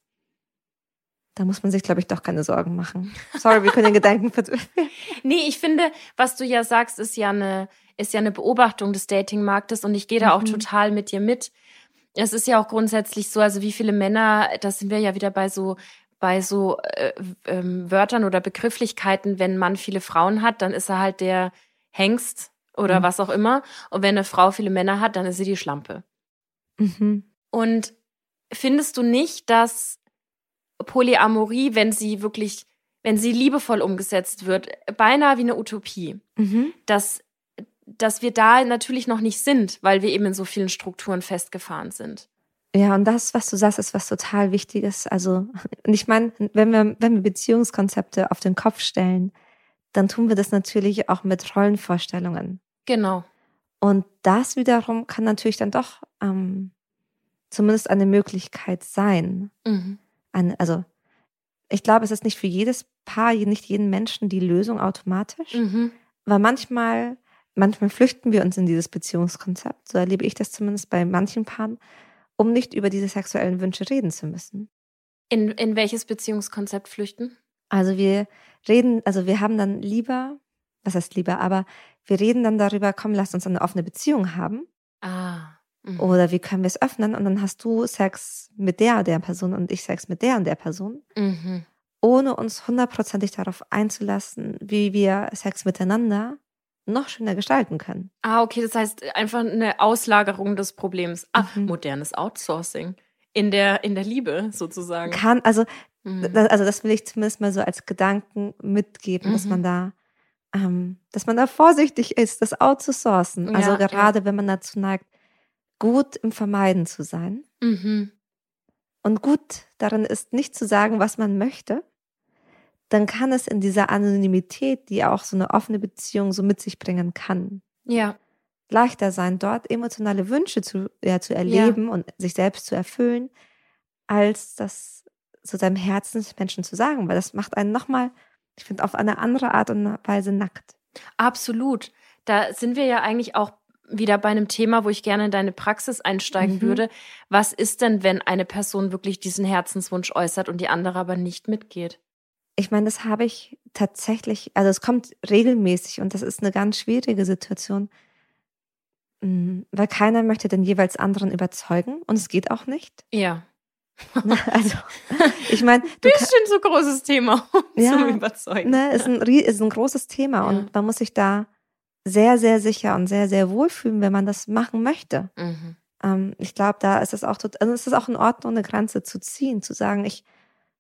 da muss man sich, glaube ich, doch keine Sorgen machen. Sorry, wir können den Gedanken Nee, ich finde, was du ja sagst, ist ja eine, ist ja eine Beobachtung des Datingmarktes und ich gehe da auch mhm. total mit dir mit. Es ist ja auch grundsätzlich so, also wie viele Männer, da sind wir ja wieder bei so bei so äh, ähm, Wörtern oder Begrifflichkeiten, wenn man viele Frauen hat, dann ist er halt der Hengst oder mhm. was auch immer. Und wenn eine Frau viele Männer hat, dann ist sie die Schlampe. Mhm. Und findest du nicht, dass Polyamorie, wenn sie wirklich, wenn sie liebevoll umgesetzt wird, beinahe wie eine Utopie, mhm. dass dass wir da natürlich noch nicht sind, weil wir eben in so vielen Strukturen festgefahren sind. Ja, und das, was du sagst, ist was total Wichtiges. Also, und ich meine, wenn wir, wenn wir Beziehungskonzepte auf den Kopf stellen, dann tun wir das natürlich auch mit Rollenvorstellungen. Genau. Und das wiederum kann natürlich dann doch ähm, zumindest eine Möglichkeit sein. Mhm. Eine, also, ich glaube, es ist nicht für jedes Paar, nicht jeden Menschen die Lösung automatisch. Mhm. Weil manchmal manchmal flüchten wir uns in dieses Beziehungskonzept, so erlebe ich das zumindest bei manchen Paaren, um nicht über diese sexuellen Wünsche reden zu müssen. In, in welches Beziehungskonzept flüchten? Also wir reden, also wir haben dann lieber, was heißt lieber, aber wir reden dann darüber, komm, lass uns eine offene Beziehung haben. Ah. Mhm. Oder wie können wir es öffnen? Und dann hast du Sex mit der der Person und ich Sex mit der und der Person. Mhm. Ohne uns hundertprozentig darauf einzulassen, wie wir Sex miteinander noch schöner gestalten können. Ah, okay, das heißt einfach eine Auslagerung des Problems. Ah, mhm. modernes Outsourcing in der in der Liebe sozusagen. Kann also mhm. das, also das will ich zumindest mal so als Gedanken mitgeben, mhm. dass man da ähm, dass man da vorsichtig ist, das outzusourcen. Also ja, gerade ja. wenn man dazu neigt, gut im Vermeiden zu sein. Mhm. Und gut darin ist, nicht zu sagen, was man möchte, dann kann es in dieser Anonymität, die auch so eine offene Beziehung so mit sich bringen kann, ja. leichter sein, dort emotionale Wünsche zu, ja, zu erleben ja. und sich selbst zu erfüllen, als das zu seinem Herzensmenschen zu sagen, weil das macht einen nochmal, ich finde, auf eine andere Art und Weise nackt. Absolut. Da sind wir ja eigentlich auch wieder bei einem Thema, wo ich gerne in deine Praxis einsteigen mhm. würde. Was ist denn, wenn eine Person wirklich diesen Herzenswunsch äußert und die andere aber nicht mitgeht? ich meine, das habe ich tatsächlich, also es kommt regelmäßig und das ist eine ganz schwierige Situation, mm, weil keiner möchte den jeweils anderen überzeugen und es geht auch nicht. Ja. Also, ich meine, du Bisschen zu großes Thema, um Ja, zu überzeugen. ne, ist ein, ist ein großes Thema Ja. und man muss sich da sehr, sehr sicher und sehr, sehr wohlfühlen, wenn man das machen möchte. Mhm. Ähm, ich glaube, da ist es auch, also es ist auch in Ordnung, eine Grenze zu ziehen, zu sagen, ich,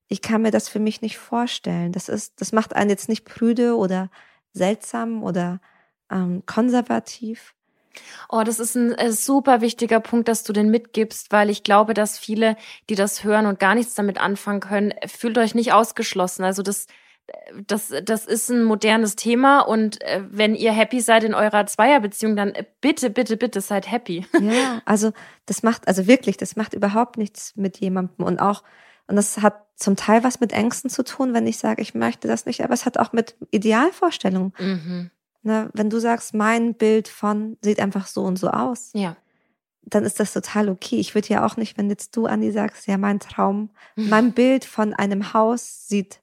ich kann mir das für mich nicht vorstellen. Das ist, das macht einen jetzt nicht prüde oder seltsam oder ähm, konservativ. Oh, das ist ein äh, super wichtiger Punkt, dass du den mitgibst, weil ich glaube, dass viele, die das hören und gar nichts damit anfangen können, fühlt euch nicht ausgeschlossen. Also das, das, das ist ein modernes Thema und äh, wenn ihr happy seid in eurer Zweierbeziehung, dann äh, bitte, bitte, bitte seid happy. Ja, also das macht, also wirklich, das macht überhaupt nichts mit jemandem und auch, und das hat zum Teil was mit Ängsten zu tun, wenn ich sage, ich möchte das nicht, aber es hat auch mit Idealvorstellungen. Mhm. Ne? Wenn du sagst, mein Bild von sieht einfach so und so aus, Ja. dann ist das total okay. Ich würde ja auch nicht, wenn jetzt du, Andi, sagst, ja, mein Traum, mein Bild von einem Haus sieht,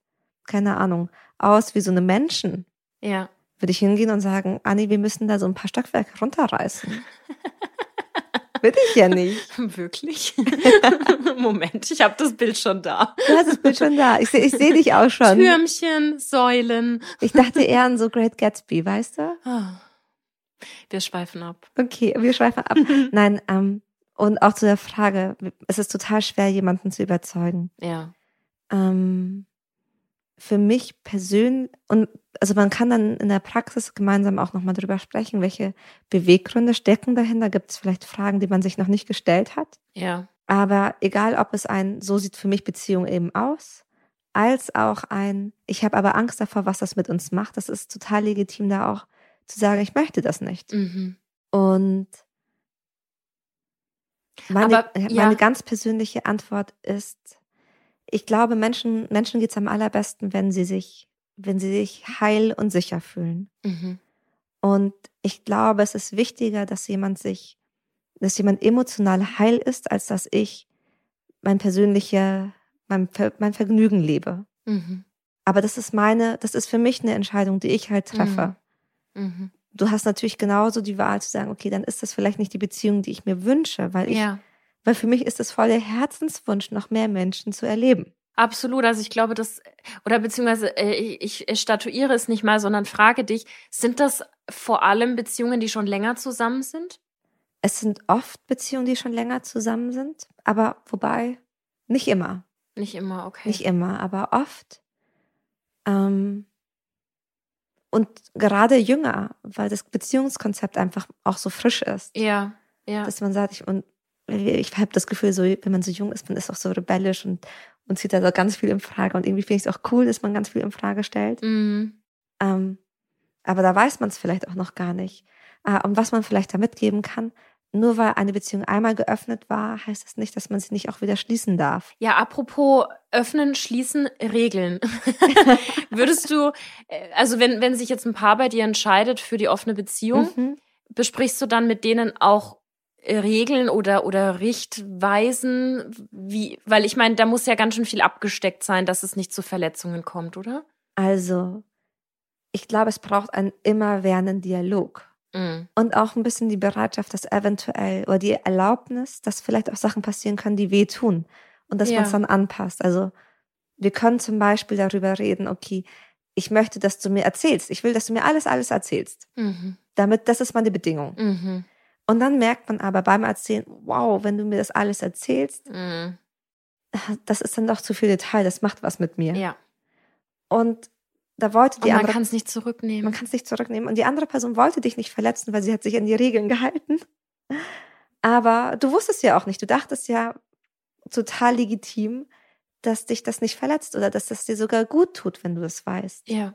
keine Ahnung, aus wie so eine Menschen. Ja. Würde ich hingehen und sagen, Anni, wir müssen da so ein paar Stockwerke runterreißen. Würde ich ja nicht. Wirklich? Moment, ich habe das Bild schon da. Du hast das Bild schon da. Ich sehe ich seh dich auch schon. Türmchen, Säulen. Ich dachte eher an so Great Gatsby, weißt du? Ah. Wir schweifen ab. Okay, wir schweifen ab. Nein, ähm, und auch zu der Frage, es ist total schwer, jemanden zu überzeugen. Ja. Ähm, für mich persönlich, und also man kann dann in der Praxis gemeinsam auch nochmal drüber sprechen, welche Beweggründe stecken dahinter. Gibt es vielleicht Fragen, die man sich noch nicht gestellt hat? Ja. Aber egal, ob es ein, so sieht für mich Beziehung eben aus, als auch ein, ich habe aber Angst davor, was das mit uns macht. Das ist total legitim, da auch zu sagen, ich möchte das nicht. Mhm. Und meine, Aber, meine ja. ganz persönliche Antwort ist, ich glaube, Menschen, Menschen geht es am allerbesten, wenn sie sich, wenn sie sich heil und sicher fühlen. Mhm. Und ich glaube, es ist wichtiger, dass jemand sich, dass jemand emotional heil ist, als dass ich mein persönlicher, mein, mein Vergnügen lebe. Mhm. Aber das ist meine, das ist für mich eine Entscheidung, die ich halt treffe. Mhm. Du hast natürlich genauso die Wahl zu sagen, okay, dann ist das vielleicht nicht die Beziehung, die ich mir wünsche, weil ich, Ja. Weil für mich ist es voll der Herzenswunsch, noch mehr Menschen zu erleben. Absolut. Also ich glaube, das, oder beziehungsweise äh, ich, ich statuiere es nicht mal, sondern frage dich, sind das vor allem Beziehungen, die schon länger zusammen sind? Es sind oft Beziehungen, die schon länger zusammen sind, aber wobei nicht immer. Nicht immer, okay. Nicht immer, aber oft. Ähm, und gerade jünger, weil das Beziehungskonzept einfach auch so frisch ist, ja, ja. dass man sagt, ich, und ich habe das Gefühl, so, wenn man so jung ist, man ist auch so rebellisch und, und zieht da so ganz viel in Frage. Und irgendwie finde ich es auch cool, dass man ganz viel in Frage stellt. Mhm. Ähm, aber da weiß man es vielleicht auch noch gar nicht. Äh, und was man vielleicht da mitgeben kann, nur weil eine Beziehung einmal geöffnet war, heißt das nicht, dass man sie nicht auch wieder schließen darf. Ja, apropos öffnen, schließen, regeln. Würdest du, äh, also wenn, wenn sich jetzt ein Paar bei dir entscheidet für die offene Beziehung, Mhm. besprichst du dann mit denen auch Regeln oder, oder Richtweisen, wie, weil ich meine, da muss ja ganz schön viel abgesteckt sein, dass es nicht zu Verletzungen kommt, oder? Also, ich glaube, es braucht einen immerwährenden Dialog. Mhm. Und auch ein bisschen die Bereitschaft, dass eventuell, oder die Erlaubnis, dass vielleicht auch Sachen passieren können, die wehtun. Und dass Ja. man es dann anpasst. Also, wir können zum Beispiel darüber reden, okay, ich möchte, dass du mir erzählst. Ich will, dass du mir alles, alles erzählst. Mhm. Damit, das ist meine Bedingung. Mhm. Und dann merkt man aber beim Erzählen, wow, wenn du mir das alles erzählst, Mhm. das ist dann doch zu viel Detail, das macht was mit mir. Ja. Und da wollte Und die man andere, kann es nicht zurücknehmen. man kann es nicht zurücknehmen. Und die andere Person wollte dich nicht verletzen, weil sie hat sich an die Regeln gehalten. Aber du wusstest ja auch nicht, du dachtest ja total legitim, dass dich das nicht verletzt oder dass das dir sogar gut tut, wenn du es weißt. ja.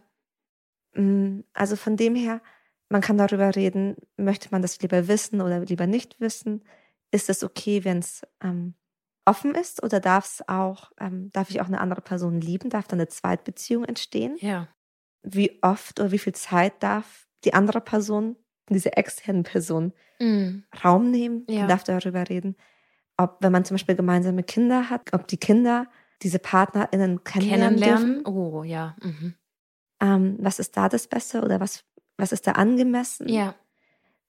Mm, Also von dem her, man kann darüber reden, möchte man das lieber wissen oder lieber nicht wissen? Ist es okay, wenn es ähm, offen ist oder darf es auch, ähm, darf ich auch eine andere Person lieben? Darf da eine Zweitbeziehung entstehen? Ja. Wie oft oder wie viel Zeit darf die andere Person, diese externen Person, Mhm. Raum nehmen? Ja. Man darf darüber reden. Ob, wenn man zum Beispiel gemeinsame Kinder hat, ob die Kinder diese PartnerInnen kennenlernen, Kennenlernen. dürfen. Oh, ja. Mhm. Ähm, was ist da das Beste oder was, was ist da angemessen? Ja.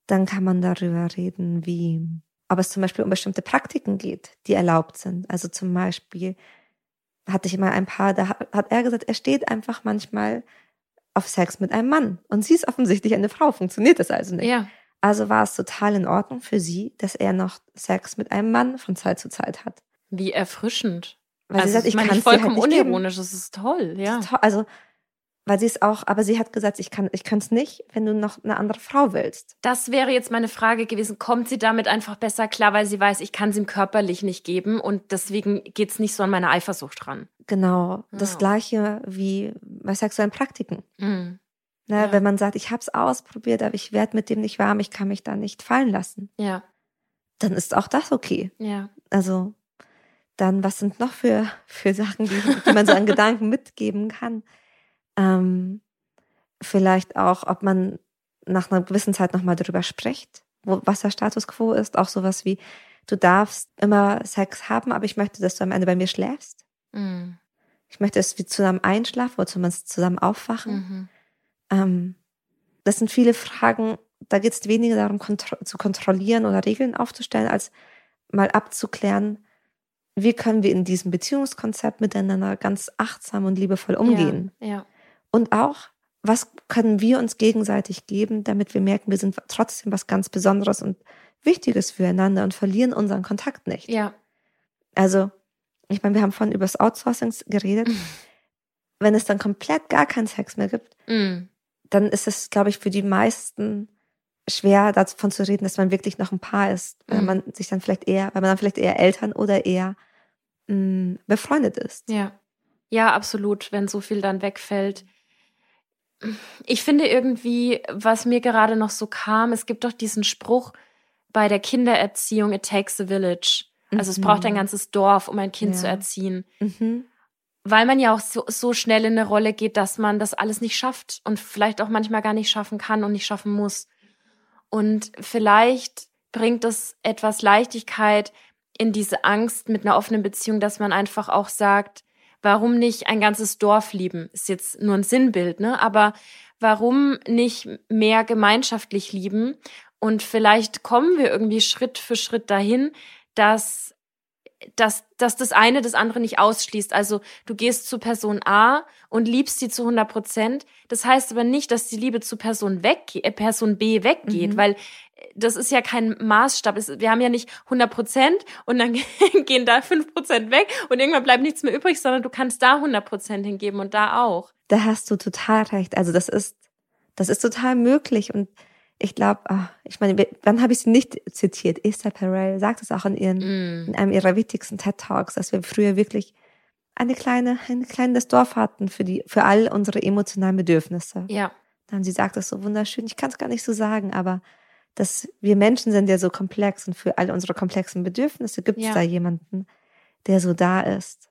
Dann kann man darüber reden, wie, ob es zum Beispiel um bestimmte Praktiken geht, die erlaubt sind. Also zum Beispiel hatte ich mal ein Paar, da hat, er gesagt, er steht einfach manchmal auf Sex mit einem Mann. Und sie ist offensichtlich eine Frau, funktioniert das also nicht. Ja. Also war es total in Ordnung für sie, dass er noch Sex mit einem Mann von Zeit zu Zeit hat. Wie erfrischend. Weil also, sie sagt, ich meine kann es dir halt vollkommen nicht geben. unironisch. Das ist toll, ja. Also, weil sie es auch, aber sie hat gesagt, ich kann, ich kann es nicht, wenn du noch eine andere Frau willst. Das wäre jetzt meine Frage gewesen. Kommt sie damit einfach besser klar, weil sie weiß, ich kann es ihm körperlich nicht geben und deswegen geht's nicht so an meine Eifersucht ran? Genau. Das Ja. gleiche wie bei sexuellen Praktiken. Mhm. Ne? Ja. Wenn man sagt, ich habe es ausprobiert, aber ich werde mit dem nicht warm, ich kann mich da nicht fallen lassen, Ja, dann ist auch das okay. ja. Also dann, was sind noch für, für Sachen, die, die man so an Gedanken mitgeben kann? Ähm, vielleicht auch, ob man nach einer gewissen Zeit nochmal darüber spricht, wo, was der Status quo ist. Auch sowas wie, du darfst immer Sex haben, aber ich möchte, dass du am Ende bei mir schläfst. Mhm. Ich möchte, dass wir zusammen einschlafen oder zumindest zusammen aufwachen. Mhm. Ähm, das sind viele Fragen, da geht es weniger darum, kontro zu kontrollieren oder Regeln aufzustellen, als mal abzuklären, wie können wir in diesem Beziehungskonzept miteinander ganz achtsam und liebevoll umgehen. Ja, ja. Und auch, was können wir uns gegenseitig geben, damit wir merken, wir sind trotzdem was ganz Besonderes und Wichtiges füreinander und verlieren unseren Kontakt nicht. ja. Also, ich meine, wir haben vorhin über das Outsourcing geredet. Wenn es dann komplett gar keinen Sex mehr gibt, Mhm. dann ist es, glaube ich, für die meisten schwer davon zu reden, dass man wirklich noch ein Paar ist, weil Mhm. man sich dann vielleicht eher, weil man dann vielleicht eher Eltern oder eher mh, befreundet ist. Ja. Ja, absolut, wenn so viel dann wegfällt. Ich finde irgendwie, was mir gerade noch so kam, es gibt doch diesen Spruch bei der Kindererziehung, it takes a village. Also es Mhm. braucht ein ganzes Dorf, um ein Kind Ja. zu erziehen. Mhm. Weil man ja auch so, so schnell in eine Rolle geht, dass man das alles nicht schafft und vielleicht auch manchmal gar nicht schaffen kann und nicht schaffen muss. Und vielleicht bringt es etwas Leichtigkeit in diese Angst mit einer offenen Beziehung, dass man einfach auch sagt, warum nicht ein ganzes Dorf lieben? Ist jetzt nur ein Sinnbild, ne? Aber warum nicht mehr gemeinschaftlich lieben? Und vielleicht kommen wir irgendwie Schritt für Schritt dahin, dass dass, dass das eine das andere nicht ausschließt. Also du gehst zu Person A und liebst sie zu 100 Prozent. Das heißt aber nicht, dass die Liebe zu Person, weg, äh, Person B weggeht, Mhm. weil äh, das ist ja kein Maßstab. Es- Wir haben ja nicht 100 Prozent und dann gehen da 5 Prozent weg und irgendwann bleibt nichts mehr übrig, sondern du kannst da 100 Prozent hingeben und da auch. Da hast du total recht. Also das ist, das ist total möglich und ich glaube, ich meine, wann habe ich sie nicht zitiert? Esther Perel sagt es auch in ihren Mm. in einem ihrer wichtigsten TED Talks, dass wir früher wirklich eine kleine, ein kleines Dorf hatten für die, für all unsere emotionalen Bedürfnisse. Ja, Und sie sagt das so wunderschön. Ich kann es gar nicht so sagen, aber dass wir Menschen sind ja so komplex und für all unsere komplexen Bedürfnisse gibt es Ja. da jemanden, der so da ist.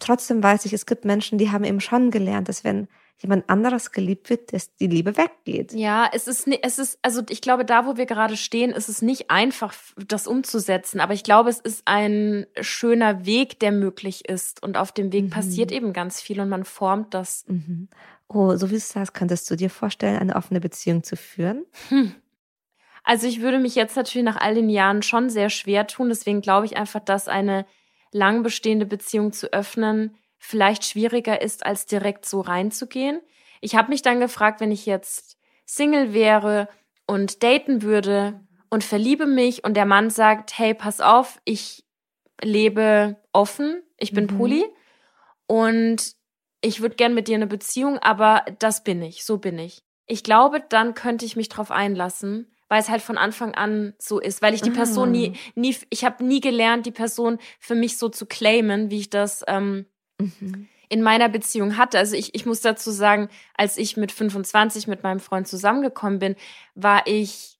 Trotzdem weiß ich, es gibt Menschen, die haben eben schon gelernt, dass wenn jemand anderes geliebt wird, dass die Liebe weggeht. Ja, es ist, es ist, also ich glaube, da, wo wir gerade stehen, ist es nicht einfach, das umzusetzen. Aber ich glaube, es ist ein schöner Weg, der möglich ist. Und auf dem Weg Mhm. passiert eben ganz viel und man formt das. Mhm. Oh, so wie du sagst, könntest du dir vorstellen, eine offene Beziehung zu führen? Hm. Also ich würde mich jetzt natürlich nach all den Jahren schon sehr schwer tun. Deswegen glaube ich einfach, dass eine lang bestehende Beziehung zu öffnen vielleicht schwieriger ist, als direkt so reinzugehen. Ich habe mich dann gefragt, wenn ich jetzt Single wäre und daten würde und verliebe mich und der Mann sagt, hey, pass auf, ich lebe offen, ich bin Mhm. poly und ich würde gern mit dir eine Beziehung, aber das bin ich, so bin ich. Ich glaube, dann könnte ich mich drauf einlassen, weil es halt von Anfang an so ist, weil ich die Person Ah. nie, nie, ich habe nie gelernt, die Person für mich so zu claimen, wie ich das ähm, Mhm. in meiner Beziehung hatte. Also ich, ich muss dazu sagen, als ich mit 25 mit meinem Freund zusammengekommen bin, war ich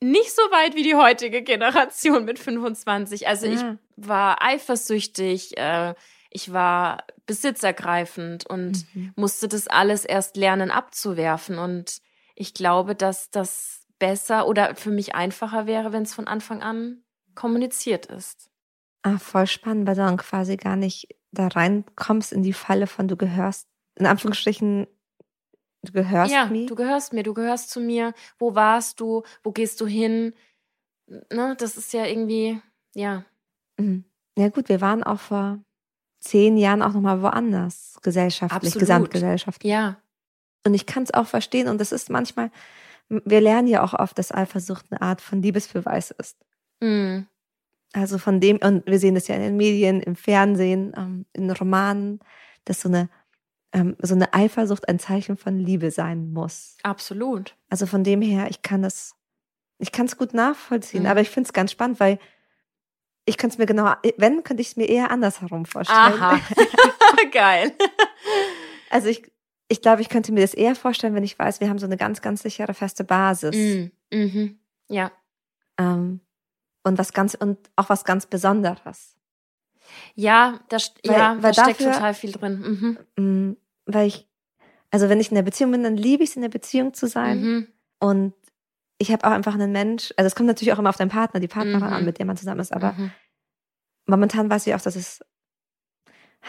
nicht so weit wie die heutige Generation mit 25. Also ich Ah. war eifersüchtig, äh, ich war besitzergreifend und Mhm. musste das alles erst lernen abzuwerfen. Und ich glaube, dass das besser oder für mich einfacher wäre, wenn es von Anfang an kommuniziert ist. Ah, voll spannend, weil du dann quasi gar nicht da reinkommst in die Falle von du gehörst, in Anführungsstrichen, du gehörst ja, mir. du gehörst mir, du gehörst zu mir. Wo warst du? Wo gehst du hin? Ne, das ist ja irgendwie, ja. Mhm. Ja gut, wir waren auch vor zehn Jahren auch nochmal woanders, gesellschaftlich, Absolut. gesamtgesellschaftlich. Ja. Und ich kann es auch verstehen und das ist manchmal, wir lernen ja auch oft, dass Eifersucht eine Art von Liebesbeweis ist. Mhm. Also von dem, und wir sehen das ja in den Medien, im Fernsehen, ähm, in Romanen, dass so eine, ähm, so eine Eifersucht ein Zeichen von Liebe sein muss. Absolut. Also von dem her, ich kann das, ich kann es gut nachvollziehen, Mhm. aber ich finde es ganz spannend, weil ich könnte es mir genau, wenn, könnte ich es mir eher andersherum vorstellen. Aha. Geil. Also ich, ich glaube, ich könnte mir das eher vorstellen, wenn ich weiß, wir haben so eine ganz, ganz sichere, feste Basis. Mhm. Mhm. Ja. Ähm, und was ganz, und auch was ganz Besonderes. Ja, da, Weil- ja, weil da steckt dafür- total viel drin. Mhm. Mm, Weil ich, also wenn ich in der Beziehung bin, dann liebe ich es, in der Beziehung zu sein. Mhm. Und ich habe auch einfach einen Mensch, also es kommt natürlich auch immer auf den Partner, die Partnerin Mhm. an, mit der man zusammen ist, aber Mhm. momentan weiß ich auch, dass es,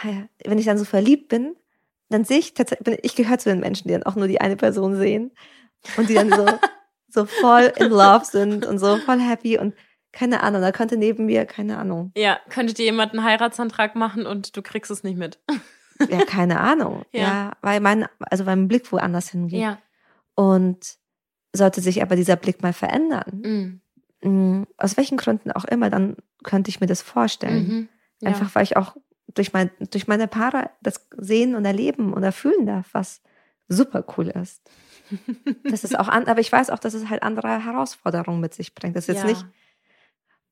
wenn ich dann so verliebt bin, dann sehe ich tatsächlich, ich gehöre zu den Menschen, die dann auch nur die eine Person sehen und die dann so, so voll in love sind und so voll happy und keine Ahnung, da könnte neben mir, keine Ahnung, Ja, könnte dir jemand einen Heiratsantrag machen und du kriegst es nicht mit. ja, keine Ahnung, Ja. ja. weil mein, also mein Blick woanders hingeht. Ja. Und sollte sich aber dieser Blick mal verändern, Mhm. mm, aus welchen Gründen auch immer, dann könnte ich mir das vorstellen. Mhm. Ja. Einfach weil ich auch durch, mein, durch meine Paare das sehen und erleben oder fühlen darf, was super cool ist. Das ist auch an, aber ich weiß auch, dass es halt andere Herausforderungen mit sich bringt. Das ist jetzt ja. nicht,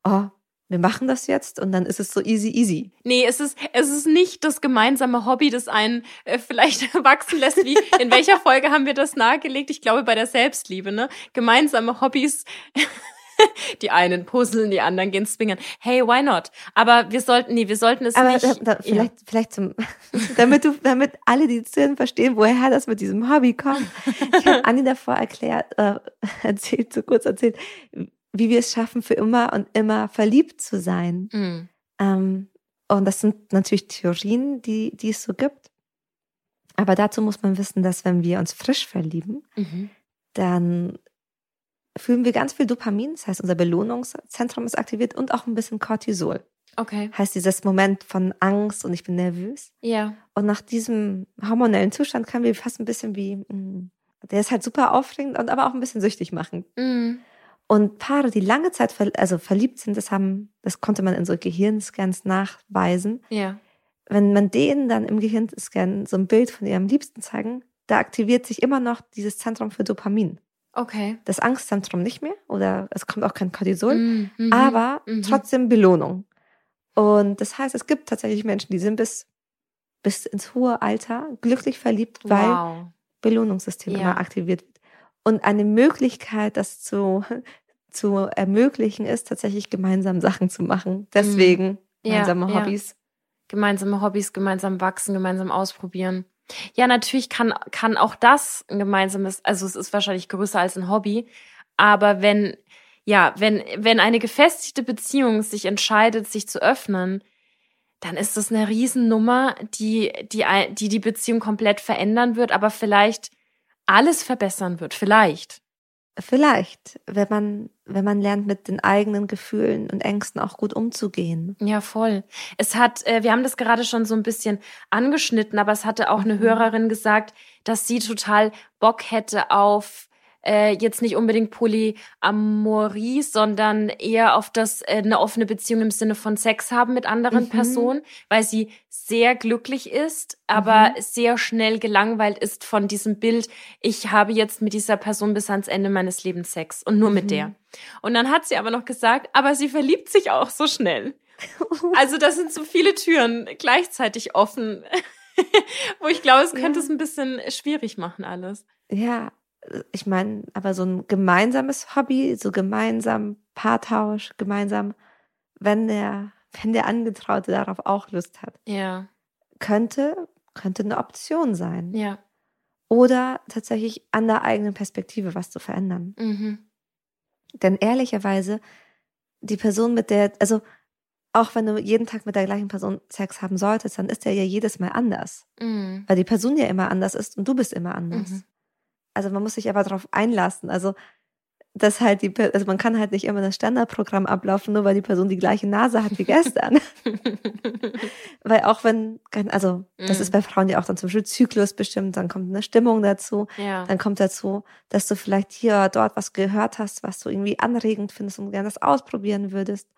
oh, wir machen das jetzt und dann ist es so easy, easy. Nee, es ist, es ist nicht das gemeinsame Hobby, das einen äh, vielleicht wachsen lässt. Wie, in welcher Folge haben wir das nahegelegt? Ich glaube, bei der Selbstliebe, ne? Gemeinsame Hobbys. die einen puzzeln, die anderen gehen swingern. Hey, why not? Aber wir sollten, nee, wir sollten es Aber nicht. da, da, vielleicht, vielleicht zum, damit du, damit alle die zuhören verstehen, woher das mit diesem Hobby kommt. Ich habe Anni davor erklärt, äh, erzählt, so kurz erzählt, wie wir es schaffen, für immer und immer verliebt zu sein. Ja. Mm. Ähm, und das sind natürlich Theorien, die, die es so gibt. Aber dazu muss man wissen, dass wenn wir uns frisch verlieben, Mhm. dann fühlen wir ganz viel Dopamin. Das heißt, unser Belohnungszentrum ist aktiviert und auch ein bisschen Cortisol. Okay. Heißt dieses Moment von Angst und ich bin nervös. Ja. Und nach diesem hormonellen Zustand kann wir fast ein bisschen wie, mh, der ist halt super aufregend und aber auch ein bisschen süchtig machen. Mm. Und Paare, die lange Zeit ver also verliebt sind, das haben, das konnte man in so Gehirnscans nachweisen. Ja. Wenn man denen dann im Gehirnscan so ein Bild von ihrem Liebsten zeigen, da aktiviert sich immer noch dieses Zentrum für Dopamin. Okay. Das Angstzentrum nicht mehr oder es kommt auch kein Cortisol, Mm, mhm. aber Mhm. trotzdem Belohnung. Und das heißt, es gibt tatsächlich Menschen, die sind bis, bis ins hohe Alter glücklich verliebt, weil Wow. Belohnungssystem Ja. immer aktiviert wird. Und eine Möglichkeit, das zu, zu ermöglichen, ist tatsächlich gemeinsam Sachen zu machen. Deswegen Mhm. Ja, gemeinsame ja. Hobbys. gemeinsame Hobbys, gemeinsam wachsen, gemeinsam ausprobieren. Ja, natürlich kann, kann auch das ein gemeinsames, also es ist wahrscheinlich größer als ein Hobby, aber wenn, ja, wenn, wenn eine gefestigte Beziehung sich entscheidet, sich zu öffnen, dann ist das eine Riesennummer, die, die, die die Beziehung komplett verändern wird, aber vielleicht alles verbessern wird. Vielleicht. Vielleicht, wenn man, wenn man lernt, mit den eigenen Gefühlen und Ängsten auch gut umzugehen. Ja, voll. Es hat, äh, wir haben das gerade schon so ein bisschen angeschnitten, aber es hatte auch eine Mhm. Hörerin gesagt, dass sie total Bock hätte auf äh, jetzt nicht unbedingt Polyamorie, sondern eher auf das äh, eine offene Beziehung im Sinne von Sex haben mit anderen Mhm. Personen, weil sie sehr glücklich ist, aber Mhm. sehr schnell gelangweilt ist von diesem Bild, ich habe jetzt mit dieser Person bis ans Ende meines Lebens Sex und nur mit Mhm. der. Und dann hat sie aber noch gesagt, aber sie verliebt sich auch so schnell. Also das sind so viele Türen gleichzeitig offen, wo ich glaube, es könnte Ja. es ein bisschen schwierig machen alles. Ja, ich meine, aber so ein gemeinsames Hobby, so gemeinsam Paartausch, gemeinsam, wenn der, wenn der Angetraute darauf auch Lust hat, Ja, könnte, könnte eine Option sein. ja. Oder tatsächlich an der eigenen Perspektive was zu verändern. Mhm. Denn ehrlicherweise, die Person mit der, also auch wenn du jeden Tag mit der gleichen Person Sex haben solltest, dann ist der ja jedes Mal anders. Mhm. Weil die Person ja immer anders ist und du bist immer anders. Mhm. Also man muss sich aber darauf einlassen. Also dass halt die, also man kann halt nicht immer das Standardprogramm ablaufen, nur weil die Person die gleiche Nase hat wie gestern. weil auch wenn, also das Mhm. ist bei Frauen ja auch dann zum Beispiel Zyklus bestimmt, dann kommt eine Stimmung dazu, ja. dann kommt dazu, dass du vielleicht hier oder dort was gehört hast, was du irgendwie anregend findest und gerne das ausprobieren würdest.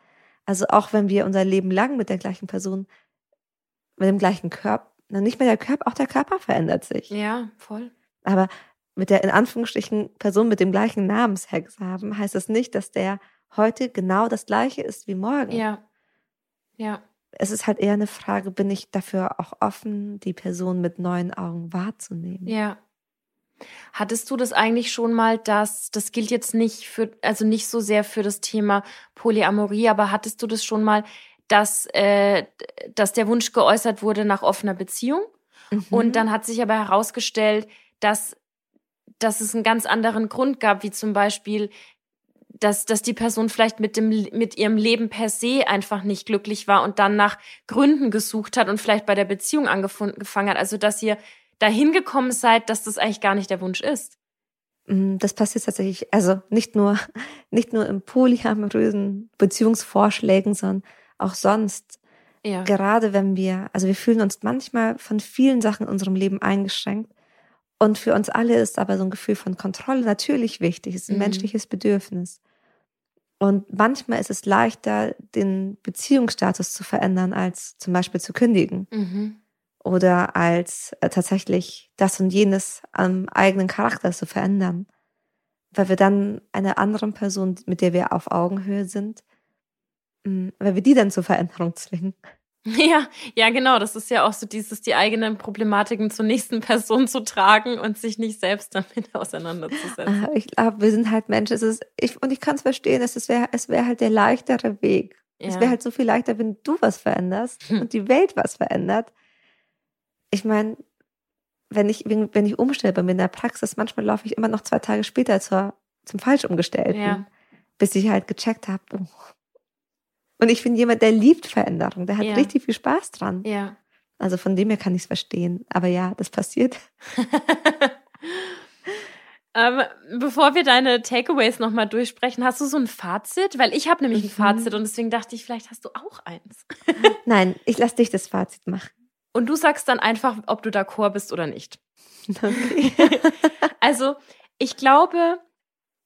Also auch wenn wir unser Leben lang mit der gleichen Person, mit dem gleichen Körper, nicht mehr der Körper, auch der Körper verändert sich. ja, voll. Aber mit der in Anführungsstrichen Person mit dem gleichen Namen Sex haben, heißt das nicht, dass der heute genau das gleiche ist wie morgen. Ja. Ja. Es ist halt eher eine Frage, bin ich dafür auch offen, die Person mit neuen Augen wahrzunehmen? Ja. Hattest du das eigentlich schon mal, dass das gilt jetzt nicht für, also nicht so sehr für das Thema Polyamorie, aber hattest du das schon mal, dass, äh, dass der Wunsch geäußert wurde nach offener Beziehung? Mhm. Und dann hat sich aber herausgestellt, dass, dass es einen ganz anderen Grund gab, wie zum Beispiel, dass, dass die Person vielleicht mit, dem, mit ihrem Leben per se einfach nicht glücklich war und dann nach Gründen gesucht hat und vielleicht bei der Beziehung angefangen hat. Also, dass ihr dahin gekommen seid, dass das eigentlich gar nicht der Wunsch ist. Mm, Das passiert tatsächlich, also nicht nur, nicht nur in polyamorösen Beziehungsvorschlägen, sondern auch sonst. Ja. Gerade wenn wir, also wir fühlen uns manchmal von vielen Sachen in unserem Leben eingeschränkt. Und für uns alle ist aber so ein Gefühl von Kontrolle natürlich wichtig. Es ist ein Mhm. menschliches Bedürfnis. Und manchmal ist es leichter, den Beziehungsstatus zu verändern, als zum Beispiel zu kündigen Mhm. oder als äh, tatsächlich das und jenes am eigenen Charakter zu verändern. Weil wir dann einer anderen Person, mit der wir auf Augenhöhe sind, mh, weil wir die dann zur Veränderung zwingen. Ja, ja, genau. Das ist ja auch so dieses, die eigenen Problematiken zur nächsten Person zu tragen und sich nicht selbst damit auseinanderzusetzen. Aber ich glaube, wir sind halt Menschen. Es ist, ich, und ich kann es verstehen, es ist- wäre es wäre halt der leichtere Weg. Es Ja. wäre halt so viel leichter, wenn du was veränderst Hm. und die Welt was verändert. Ich meine, wenn ich, wenn, ich umstelle bei mir in der Praxis, manchmal laufe ich immer noch zwei Tage später zur, zum falsch umgestellten, Ja. bis ich halt gecheckt habe. Oh. Und ich bin jemand, der liebt Veränderung, der hat Ja. richtig viel Spaß dran. Ja. Also von dem her kann ich es verstehen. Aber ja, das passiert. ähm, bevor wir deine Takeaways nochmal durchsprechen, hast du so ein Fazit? Weil ich habe nämlich ein Mhm. Fazit und deswegen dachte ich, vielleicht hast du auch eins. Nein, ich lasse dich das Fazit machen. Und du sagst dann einfach, ob du d'accord bist oder nicht. Okay. Also, ich glaube,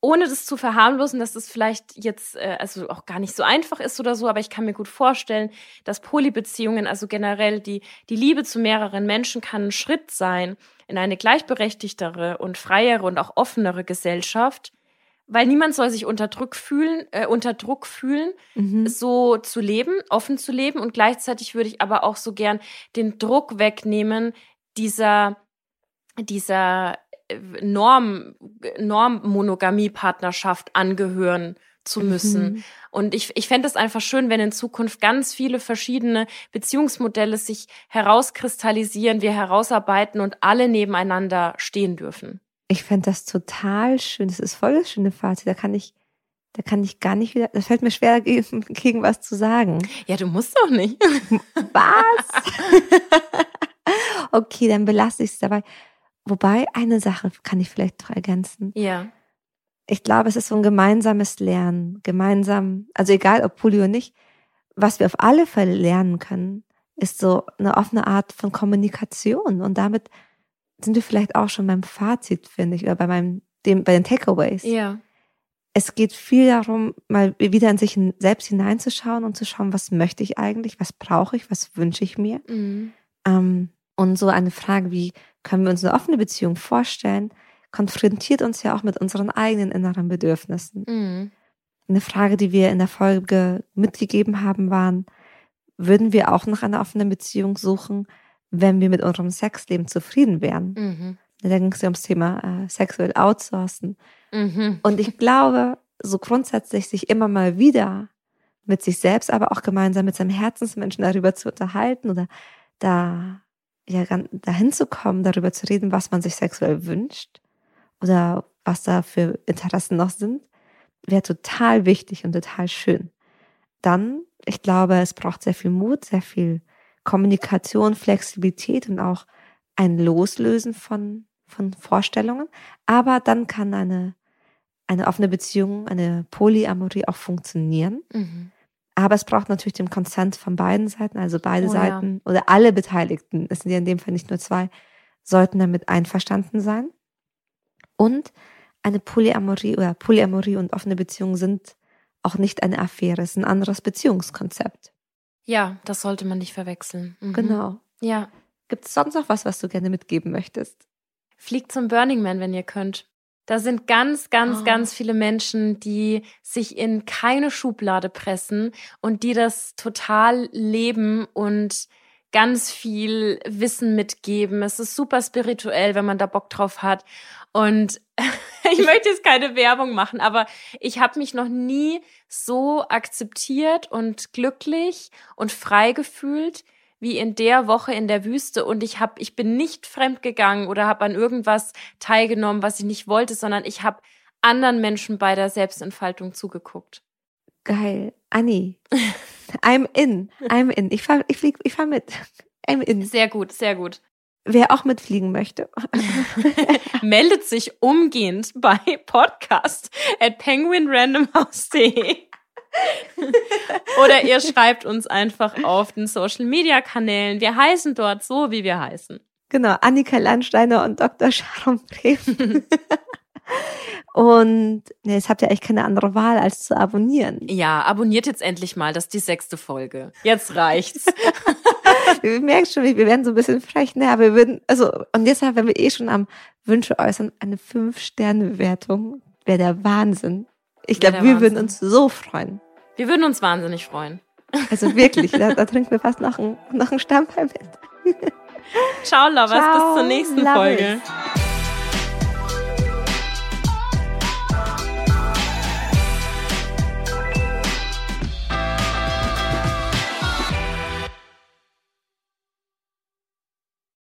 ohne das zu verharmlosen, dass das vielleicht jetzt äh, also auch gar nicht so einfach ist oder so, aber ich kann mir gut vorstellen, dass Polybeziehungen, also generell die, die Liebe zu mehreren Menschen kann ein Schritt sein in eine gleichberechtigtere und freiere und auch offenere Gesellschaft, weil niemand soll sich unter Druck fühlen, äh, unter Druck fühlen, Mhm. so zu leben, offen zu leben und gleichzeitig würde ich aber auch so gern den Druck wegnehmen dieser dieser Norm Normmonogamie-Partnerschaft angehören zu müssen. Mhm. Und ich, ich fände es einfach schön, wenn in Zukunft ganz viele verschiedene Beziehungsmodelle sich herauskristallisieren, wir herausarbeiten und alle nebeneinander stehen dürfen. Ich fände das total schön. Das ist voll das schöne Fazit. Da kann ich, da kann ich gar nicht wieder, das fällt mir schwer, gegen, gegen was zu sagen. Ja, du musst doch nicht. Was? okay, dann belasse ich es dabei. Wobei, eine Sache kann ich vielleicht noch ergänzen. Ja. Ich glaube, es ist so ein gemeinsames Lernen. Gemeinsam, also egal ob Poli oder nicht, was wir auf alle Fälle lernen können, ist so eine offene Art von Kommunikation. Und damit sind wir vielleicht auch schon beim Fazit, finde ich, oder bei meinem, dem, bei den Takeaways. Ja. Es geht viel darum, mal wieder in sich selbst hineinzuschauen und zu schauen, was möchte ich eigentlich, was brauche ich, was wünsche ich mir. Mhm. Ähm, und so eine Frage wie, können wir uns eine offene Beziehung vorstellen, konfrontiert uns ja auch mit unseren eigenen inneren Bedürfnissen. Mhm. Eine Frage, die wir in der Folge mitgegeben haben, waren, würden wir auch nach einer offenen Beziehung suchen, wenn wir mit unserem Sexleben zufrieden wären? Mhm. Da ging es ja ums Thema äh, sexuell outsourcen. Mhm. Und ich glaube, so grundsätzlich sich immer mal wieder mit sich selbst, aber auch gemeinsam mit seinem Herzensmenschen darüber zu unterhalten oder da ja dahin zu kommen, darüber zu reden, was man sich sexuell wünscht oder was da für Interessen noch sind, wäre total wichtig und total schön. Dann ich glaube, es braucht sehr viel Mut, sehr viel Kommunikation, Flexibilität und auch ein Loslösen von, von Vorstellungen. Aber dann kann eine, eine offene Beziehung, eine Polyamorie auch funktionieren. Mhm. Aber es braucht natürlich den Consent von beiden Seiten, also beide Oh ja. Seiten oder alle Beteiligten, es sind ja in dem Fall nicht nur zwei, sollten damit einverstanden sein. Und eine Polyamorie oder Polyamorie und offene Beziehungen sind auch nicht eine Affäre, es ist ein anderes Beziehungskonzept. Ja, das sollte man nicht verwechseln. Mhm. Genau. Ja. Gibt es sonst noch was, was du gerne mitgeben möchtest? Fliegt zum Burning Man, wenn ihr könnt. Da sind ganz, ganz, Oh. ganz viele Menschen, die sich in keine Schublade pressen und die das total leben und ganz viel Wissen mitgeben. Es ist super spirituell, wenn man da Bock drauf hat. Und ich möchte jetzt keine Werbung machen, aber ich habe mich noch nie so akzeptiert und glücklich und frei gefühlt wie in der Woche in der Wüste und ich habe ich bin nicht fremd gegangen oder habe an irgendwas teilgenommen, was ich nicht wollte, sondern ich habe anderen Menschen bei der Selbstentfaltung zugeguckt. Geil. Anni. I'm in. I'm in. Ich fahr, ich flieg, ich fahr mit. I'm in. Sehr gut, sehr gut. Wer auch mitfliegen möchte. Meldet sich umgehend bei podcast at penguinrandomhouse.de oder ihr schreibt uns einfach auf den Social Media Kanälen. Wir heißen dort so, wie wir heißen. Genau, Annika Landsteiner und Dr. Sharon Bremen. und ne, jetzt habt ihr eigentlich keine andere Wahl, als zu abonnieren. Ja, abonniert jetzt endlich mal, das ist die sechste Folge. Jetzt reicht's. Wir merken schon, wir werden so ein bisschen frech, ne? Aber wir würden, also, und deshalb, wenn wir eh schon am Wünsche äußern, eine Fünf-Sterne-Bewertung wäre der Wahnsinn. Ich glaube, wir würden uns so freuen. Wir würden uns wahnsinnig freuen. Also wirklich, da, da trinken wir fast noch ein, noch ein Stammball mit. Ciao, Lovers, Ciao, bis zur nächsten. Folge.